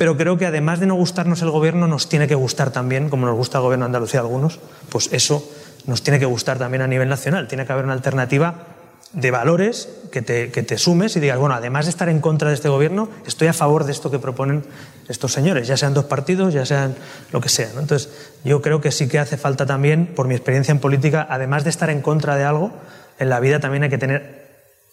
Pero creo que además de no gustarnos el gobierno, nos tiene que gustar también, como nos gusta el gobierno de Andalucía a algunos, pues eso nos tiene que gustar también a nivel nacional. Tiene que haber una alternativa de valores que te, que te, sumes y digas, bueno, además de estar en contra de este gobierno, estoy a favor de esto que proponen estos señores, ya sean dos partidos, ya sean lo que sea. Entonces, yo creo que sí que hace falta también, por mi experiencia en política, además de estar en contra de algo, en la vida también hay que tener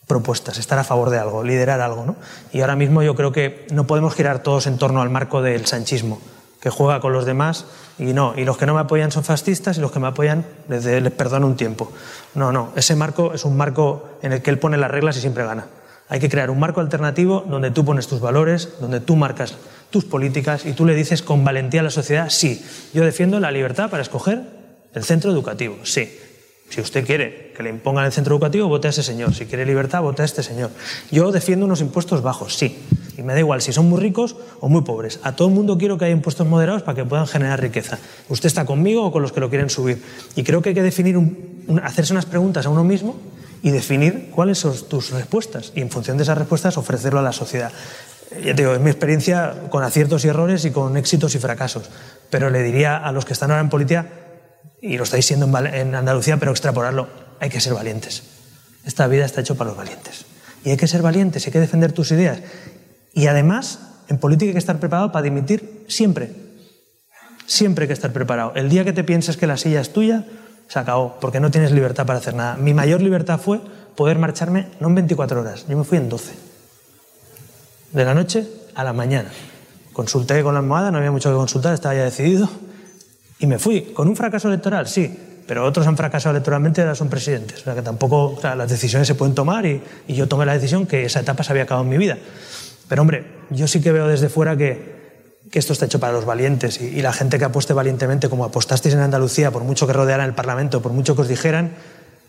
propuestas, estar a favor de algo, liderar algo. ¿no? Y ahora mismo yo creo que no podemos girar todos en torno al marco del sanchismo que juega con los demás y no, y los que no me apoyan son fascistas y los que me apoyan les, perdono un tiempo. No, no, ese marco es un marco en el que él pone las reglas y siempre gana. Hay que crear un marco alternativo donde tú pones tus valores, donde tú marcas tus políticas y tú le dices con valentía a la sociedad, sí, yo defiendo la libertad para escoger el centro educativo, sí. Si usted quiere que le impongan el centro educativo, vote a ese señor. Si quiere libertad, vote a este señor. Yo defiendo unos impuestos bajos, sí. Y me da igual si son muy ricos o muy pobres. A todo el mundo quiero que haya impuestos moderados para que puedan generar riqueza. Usted está conmigo o con los que lo quieren subir. Y creo que hay que definir, hacerse unas preguntas a uno mismo y definir cuáles son tus respuestas. Y en función de esas respuestas ofrecerlo a la sociedad. Ya te digo, es mi experiencia con aciertos y errores y con éxitos y fracasos. Pero le diría a los que están ahora en política, y lo estáis siendo en Andalucía, pero extrapolarlo, hay que ser valientes. Esta vida está hecha para los valientes. Y hay que ser valientes, hay que defender tus ideas. Y además, en política hay que estar preparado para dimitir siempre. Siempre hay que estar preparado. El día que te pienses que la silla es tuya, se acabó, porque no tienes libertad para hacer nada. Mi mayor libertad fue poder marcharme no en 24 horas, yo me fui en 12. De la noche a la mañana. Consulté con la almohada, no había mucho que consultar, estaba ya decidido. Y me fui. ¿Con un fracaso electoral? Sí. Pero otros han fracasado electoralmente y ahora son presidentes. O sea que tampoco o sea, las decisiones se pueden tomar y, y, yo tomé la decisión que esa etapa se había acabado en mi vida. Pero hombre, yo sí que veo desde fuera que, que esto está hecho para los valientes y, y, la gente que apueste valientemente, como apostasteis en Andalucía, por mucho que rodearan el Parlamento, por mucho que os dijeran,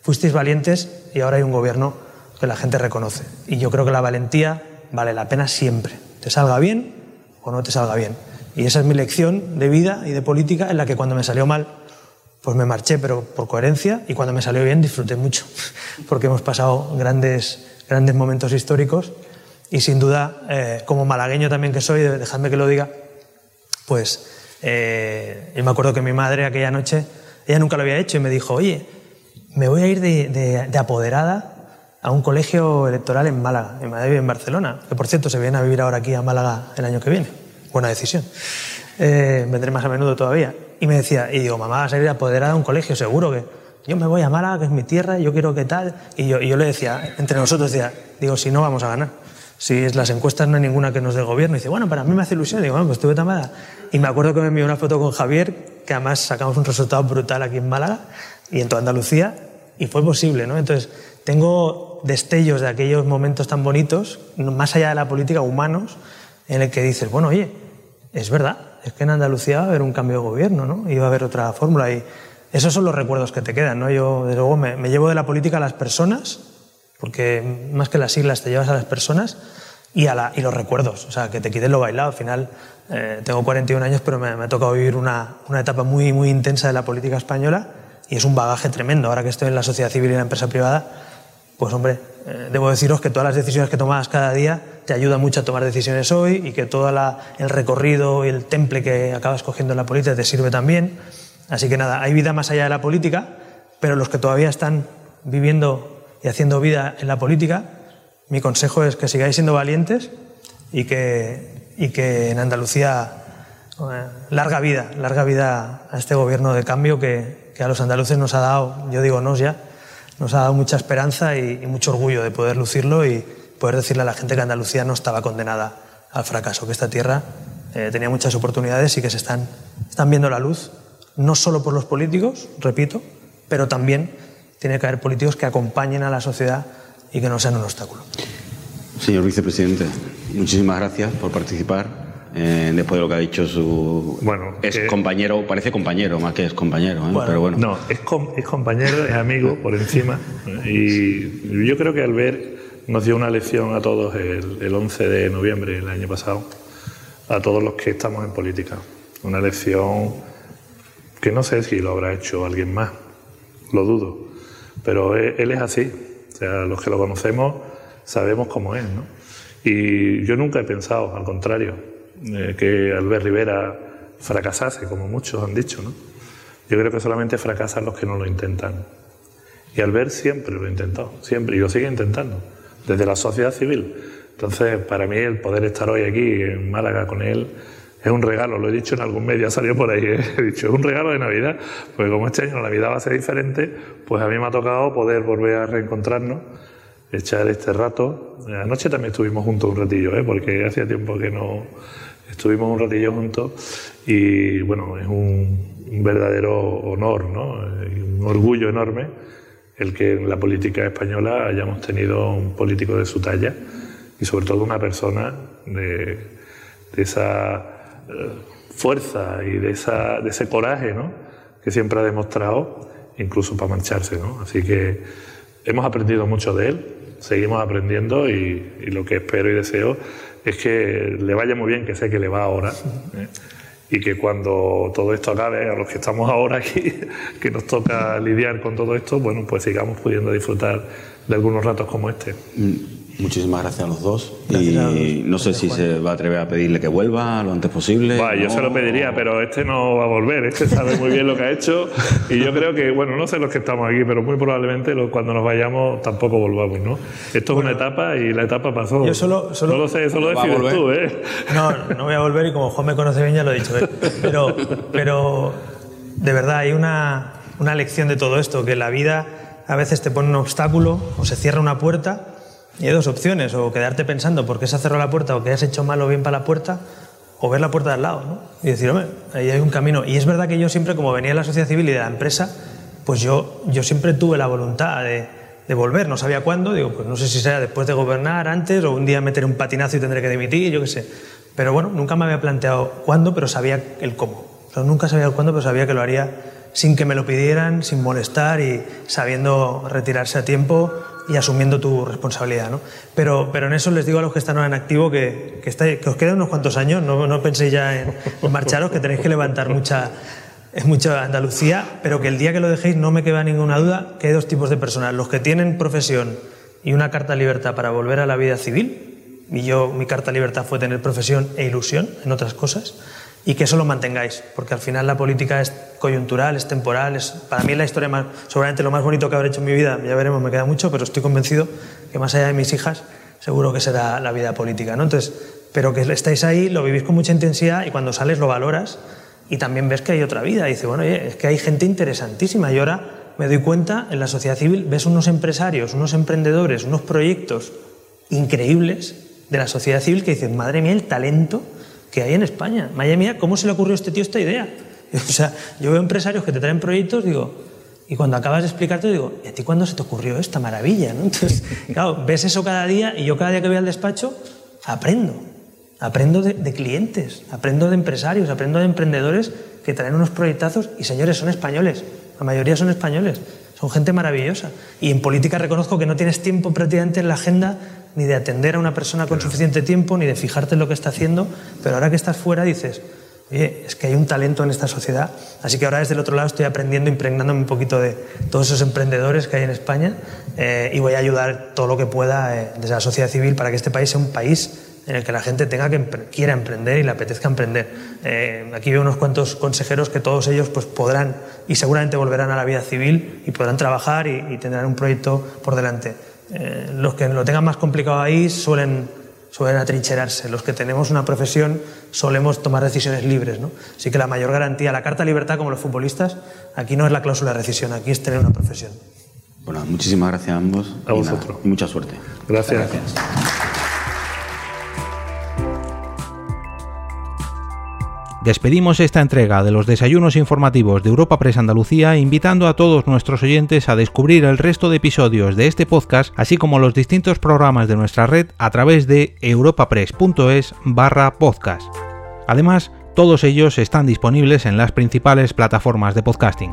fuisteis valientes y ahora hay un gobierno que la gente reconoce. Y yo creo que la valentía vale la pena siempre. Te salga bien o no te salga bien. Y esa es mi lección de vida y de política en la que cuando me salió mal, pues me marché, pero por coherencia, y cuando me salió bien disfruté mucho, porque hemos pasado grandes, grandes momentos históricos y sin duda, eh, como malagueño también que soy, dejadme que lo diga, pues eh, yo me acuerdo que mi madre aquella noche, ella nunca lo había hecho y me dijo, oye, me voy a ir de, de, de apoderada a un colegio electoral en Málaga, mi madre vive en Barcelona, que por cierto se viene a vivir ahora aquí a Málaga el año que viene buena decisión. Eh, vendré más a menudo todavía. Y me decía, y digo, mamá, vas a ir apoderada a un colegio, seguro que yo me voy a Málaga, que es mi tierra, yo quiero que tal. Y yo, y yo le decía, entre nosotros, decía, digo, si no vamos a ganar. Si es las encuestas no hay ninguna que nos dé gobierno. Y dice, bueno, para mí me hace ilusión. Y digo, bueno, pues estuve tan mala. Y me acuerdo que me envió una foto con Javier, que además sacamos un resultado brutal aquí en Málaga y en toda Andalucía, y fue posible, ¿no? Entonces, tengo destellos de aquellos momentos tan bonitos, más allá de la política, humanos, en el que dices, bueno, oye, es verdad, es que en Andalucía va a haber un cambio de gobierno, ¿no? Y va a haber otra fórmula. Y esos son los recuerdos que te quedan, ¿no? Yo, desde luego, me, me, llevo de la política a las personas, porque más que las siglas te llevas a las personas y, a los recuerdos. O sea, que te quiten lo bailado. Al final, eh, tengo 41 años, pero me, me ha tocado vivir una, una etapa muy, muy intensa de la política española y es un bagaje tremendo. Ahora que estoy en la sociedad civil y en la empresa privada, pues hombre, eh, debo deciros que todas las decisiones que tomas cada día te ayudan mucho a tomar decisiones hoy y que todo el recorrido y el temple que acabas cogiendo en la política te sirve también. Así que nada, hay vida más allá de la política, pero los que todavía están viviendo y haciendo vida en la política, mi consejo es que sigáis siendo valientes y que, y que en Andalucía eh, larga vida, larga vida a este gobierno de cambio que, que a los andaluces nos ha dado, yo digo nos ya, nos ha dado mucha esperanza y, mucho orgullo de poder lucirlo y poder decirle a la gente que Andalucía no estaba condenada al fracaso, que esta tierra eh, tenía muchas oportunidades y que se están, están viendo la luz, no solo por los políticos, repito, pero también tiene que haber políticos que acompañen a la sociedad y que no sean un obstáculo. Señor vicepresidente, muchísimas gracias por participar. Eh, después de lo que ha dicho su bueno, es que... compañero, parece compañero más que es compañero, ¿eh? bueno, pero bueno. No, es, com es compañero, es amigo por encima. Y yo creo que Albert nos dio una lección a todos el, el 11 de noviembre del año pasado, a todos los que estamos en política. Una elección que no sé si lo habrá hecho alguien más, lo dudo, pero él es así. O sea, los que lo conocemos sabemos cómo es, ¿no? Y yo nunca he pensado, al contrario, eh, que Albert Rivera fracasase, como muchos han dicho, ¿no? Yo creo que solamente fracasan los que no lo intentan. Y Albert siempre lo ha intentado, siempre, y lo sigue intentando, desde la sociedad civil. Entonces, para mí, el poder estar hoy aquí en Málaga con él es un regalo, lo he dicho en algún medio, ha salido por ahí, ¿eh? he dicho, es un regalo de Navidad, porque como este año la Navidad va a ser diferente, pues a mí me ha tocado poder volver a reencontrarnos, echar este rato. Anoche también estuvimos juntos un ratillo, ¿eh? porque hacía tiempo que no estuvimos un ratillo juntos y bueno, es un, verdadero honor, ¿no? un orgullo enorme el que en la política española hayamos tenido un político de su talla y sobre todo una persona de, esa fuerza y de, esa, ese coraje ¿no? que siempre ha demostrado, incluso para marcharse. ¿no? Así que hemos aprendido mucho de él, seguimos aprendiendo y, lo que espero y deseo es que le vaya muy bien, que sé que le va ahora. ¿eh? Y que cuando todo esto acabe, a los que estamos ahora aquí, que nos toca lidiar con todo esto, bueno, pues sigamos pudiendo disfrutar de algunos ratos como este. Muchísimas gracias a los dos. y no sé si se va a atrever a pedirle que vuelva lo antes posible. yo se lo pediría, pero este no va a volver. Este sabe muy bien lo que ha hecho. Y yo creo que, bueno, no sé los que estamos aquí, pero muy probablemente cuando nos vayamos tampoco volvamos, ¿no? Esto es una etapa y la etapa pasó. Yo solo, no lo sé, eso lo decides tú, ¿eh? No, no voy a volver y como Juan me conoce bien ya lo he dicho. ¿eh? Pero, pero de verdad hay una, una lección de todo esto, que la vida a veces te pone un obstáculo o se cierra una puerta y hay dos opciones, o quedarte pensando por qué se ha cerrado la puerta o que has hecho mal o bien para la puerta, o ver la puerta de al lado, ¿no? Y decir, hombre, ahí hay un camino. Y es verdad que yo siempre, como venía de la sociedad civil y de la empresa, pues yo, yo siempre tuve la voluntad de, de volver, no sabía cuándo, digo, pues no sé si sea después de gobernar, antes, o un día meter un patinazo y tendré que dimitir, yo qué sé. Pero bueno, nunca me había planteado cuándo, pero sabía el cómo. Nunca sabía el cuándo, pero sabía que lo haría sin que me lo pidieran, sin molestar y sabiendo retirarse a tiempo y asumiendo tu responsabilidad. ¿no? Pero, pero en eso les digo a los que están ahora en activo que, que, que os quedan unos cuantos años, no, no penséis ya en, marcharos, que tenéis que levantar mucha, mucha Andalucía, pero que el día que lo dejéis no me queda ninguna duda que hay dos tipos de personas, los que tienen profesión y una carta libertad para volver a la vida civil, y yo mi carta libertad fue tener profesión e ilusión en otras cosas, y que eso lo mantengáis, porque al final la política es coyuntural, es temporal, es para mí la historia más, seguramente lo más bonito que habré hecho en mi vida, ya veremos, me queda mucho, pero estoy convencido que más allá de mis hijas, seguro que será la vida política, ¿no? Entonces, pero que estáis ahí, lo vivís con mucha intensidad y cuando sales lo valoras y también ves que hay otra vida, y dices, bueno, oye, es que hay gente interesantísima y ahora me doy cuenta, en la sociedad civil ves unos empresarios, unos emprendedores, unos proyectos increíbles de la sociedad civil que dicen, madre mía, el talento que hay en España. Madre mía, ¿cómo se le ocurrió a este tío esta idea? O sea, yo veo empresarios que te traen proyectos, digo, y cuando acabas de explicarte, digo, ¿y a ti cuándo se te ocurrió esta maravilla? ¿no? Entonces, claro, ves eso cada día y yo cada día que voy al despacho aprendo. Aprendo de, de clientes, aprendo de empresarios, aprendo de emprendedores que traen unos proyectazos y señores, son españoles. La mayoría son españoles. Son gente maravillosa. Y en política reconozco que no tienes tiempo prácticamente en la agenda ni de atender a una persona con suficiente tiempo, ni de fijarte en lo que está haciendo, pero ahora que estás fuera dices, oye, es que hay un talento en esta sociedad, así que ahora desde el otro lado estoy aprendiendo, impregnándome un poquito de todos esos emprendedores que hay en España eh, y voy a ayudar todo lo que pueda eh, desde la sociedad civil para que este país sea un país en el que la gente tenga que quiera emprender y le apetezca emprender. Eh, aquí veo unos cuantos consejeros que todos ellos pues, podrán y seguramente volverán a la vida civil y podrán trabajar y tendrán un proyecto por delante. Eh, los que lo tengan más complicado ahí suelen, suelen atrincherarse. Los que tenemos una profesión solemos tomar decisiones libres. ¿no? Así que la mayor garantía, la carta de libertad como los futbolistas, aquí no es la cláusula de rescisión, aquí es tener una profesión. Bueno, muchísimas gracias a ambos. A vosotros. y mucha suerte. gracias. gracias. Despedimos esta entrega de los desayunos informativos de Europa Press Andalucía invitando a todos nuestros oyentes a descubrir el resto de episodios de este podcast, así como los distintos programas de nuestra red a través de europapress.es barra podcast. Además, todos ellos están disponibles en las principales plataformas de podcasting.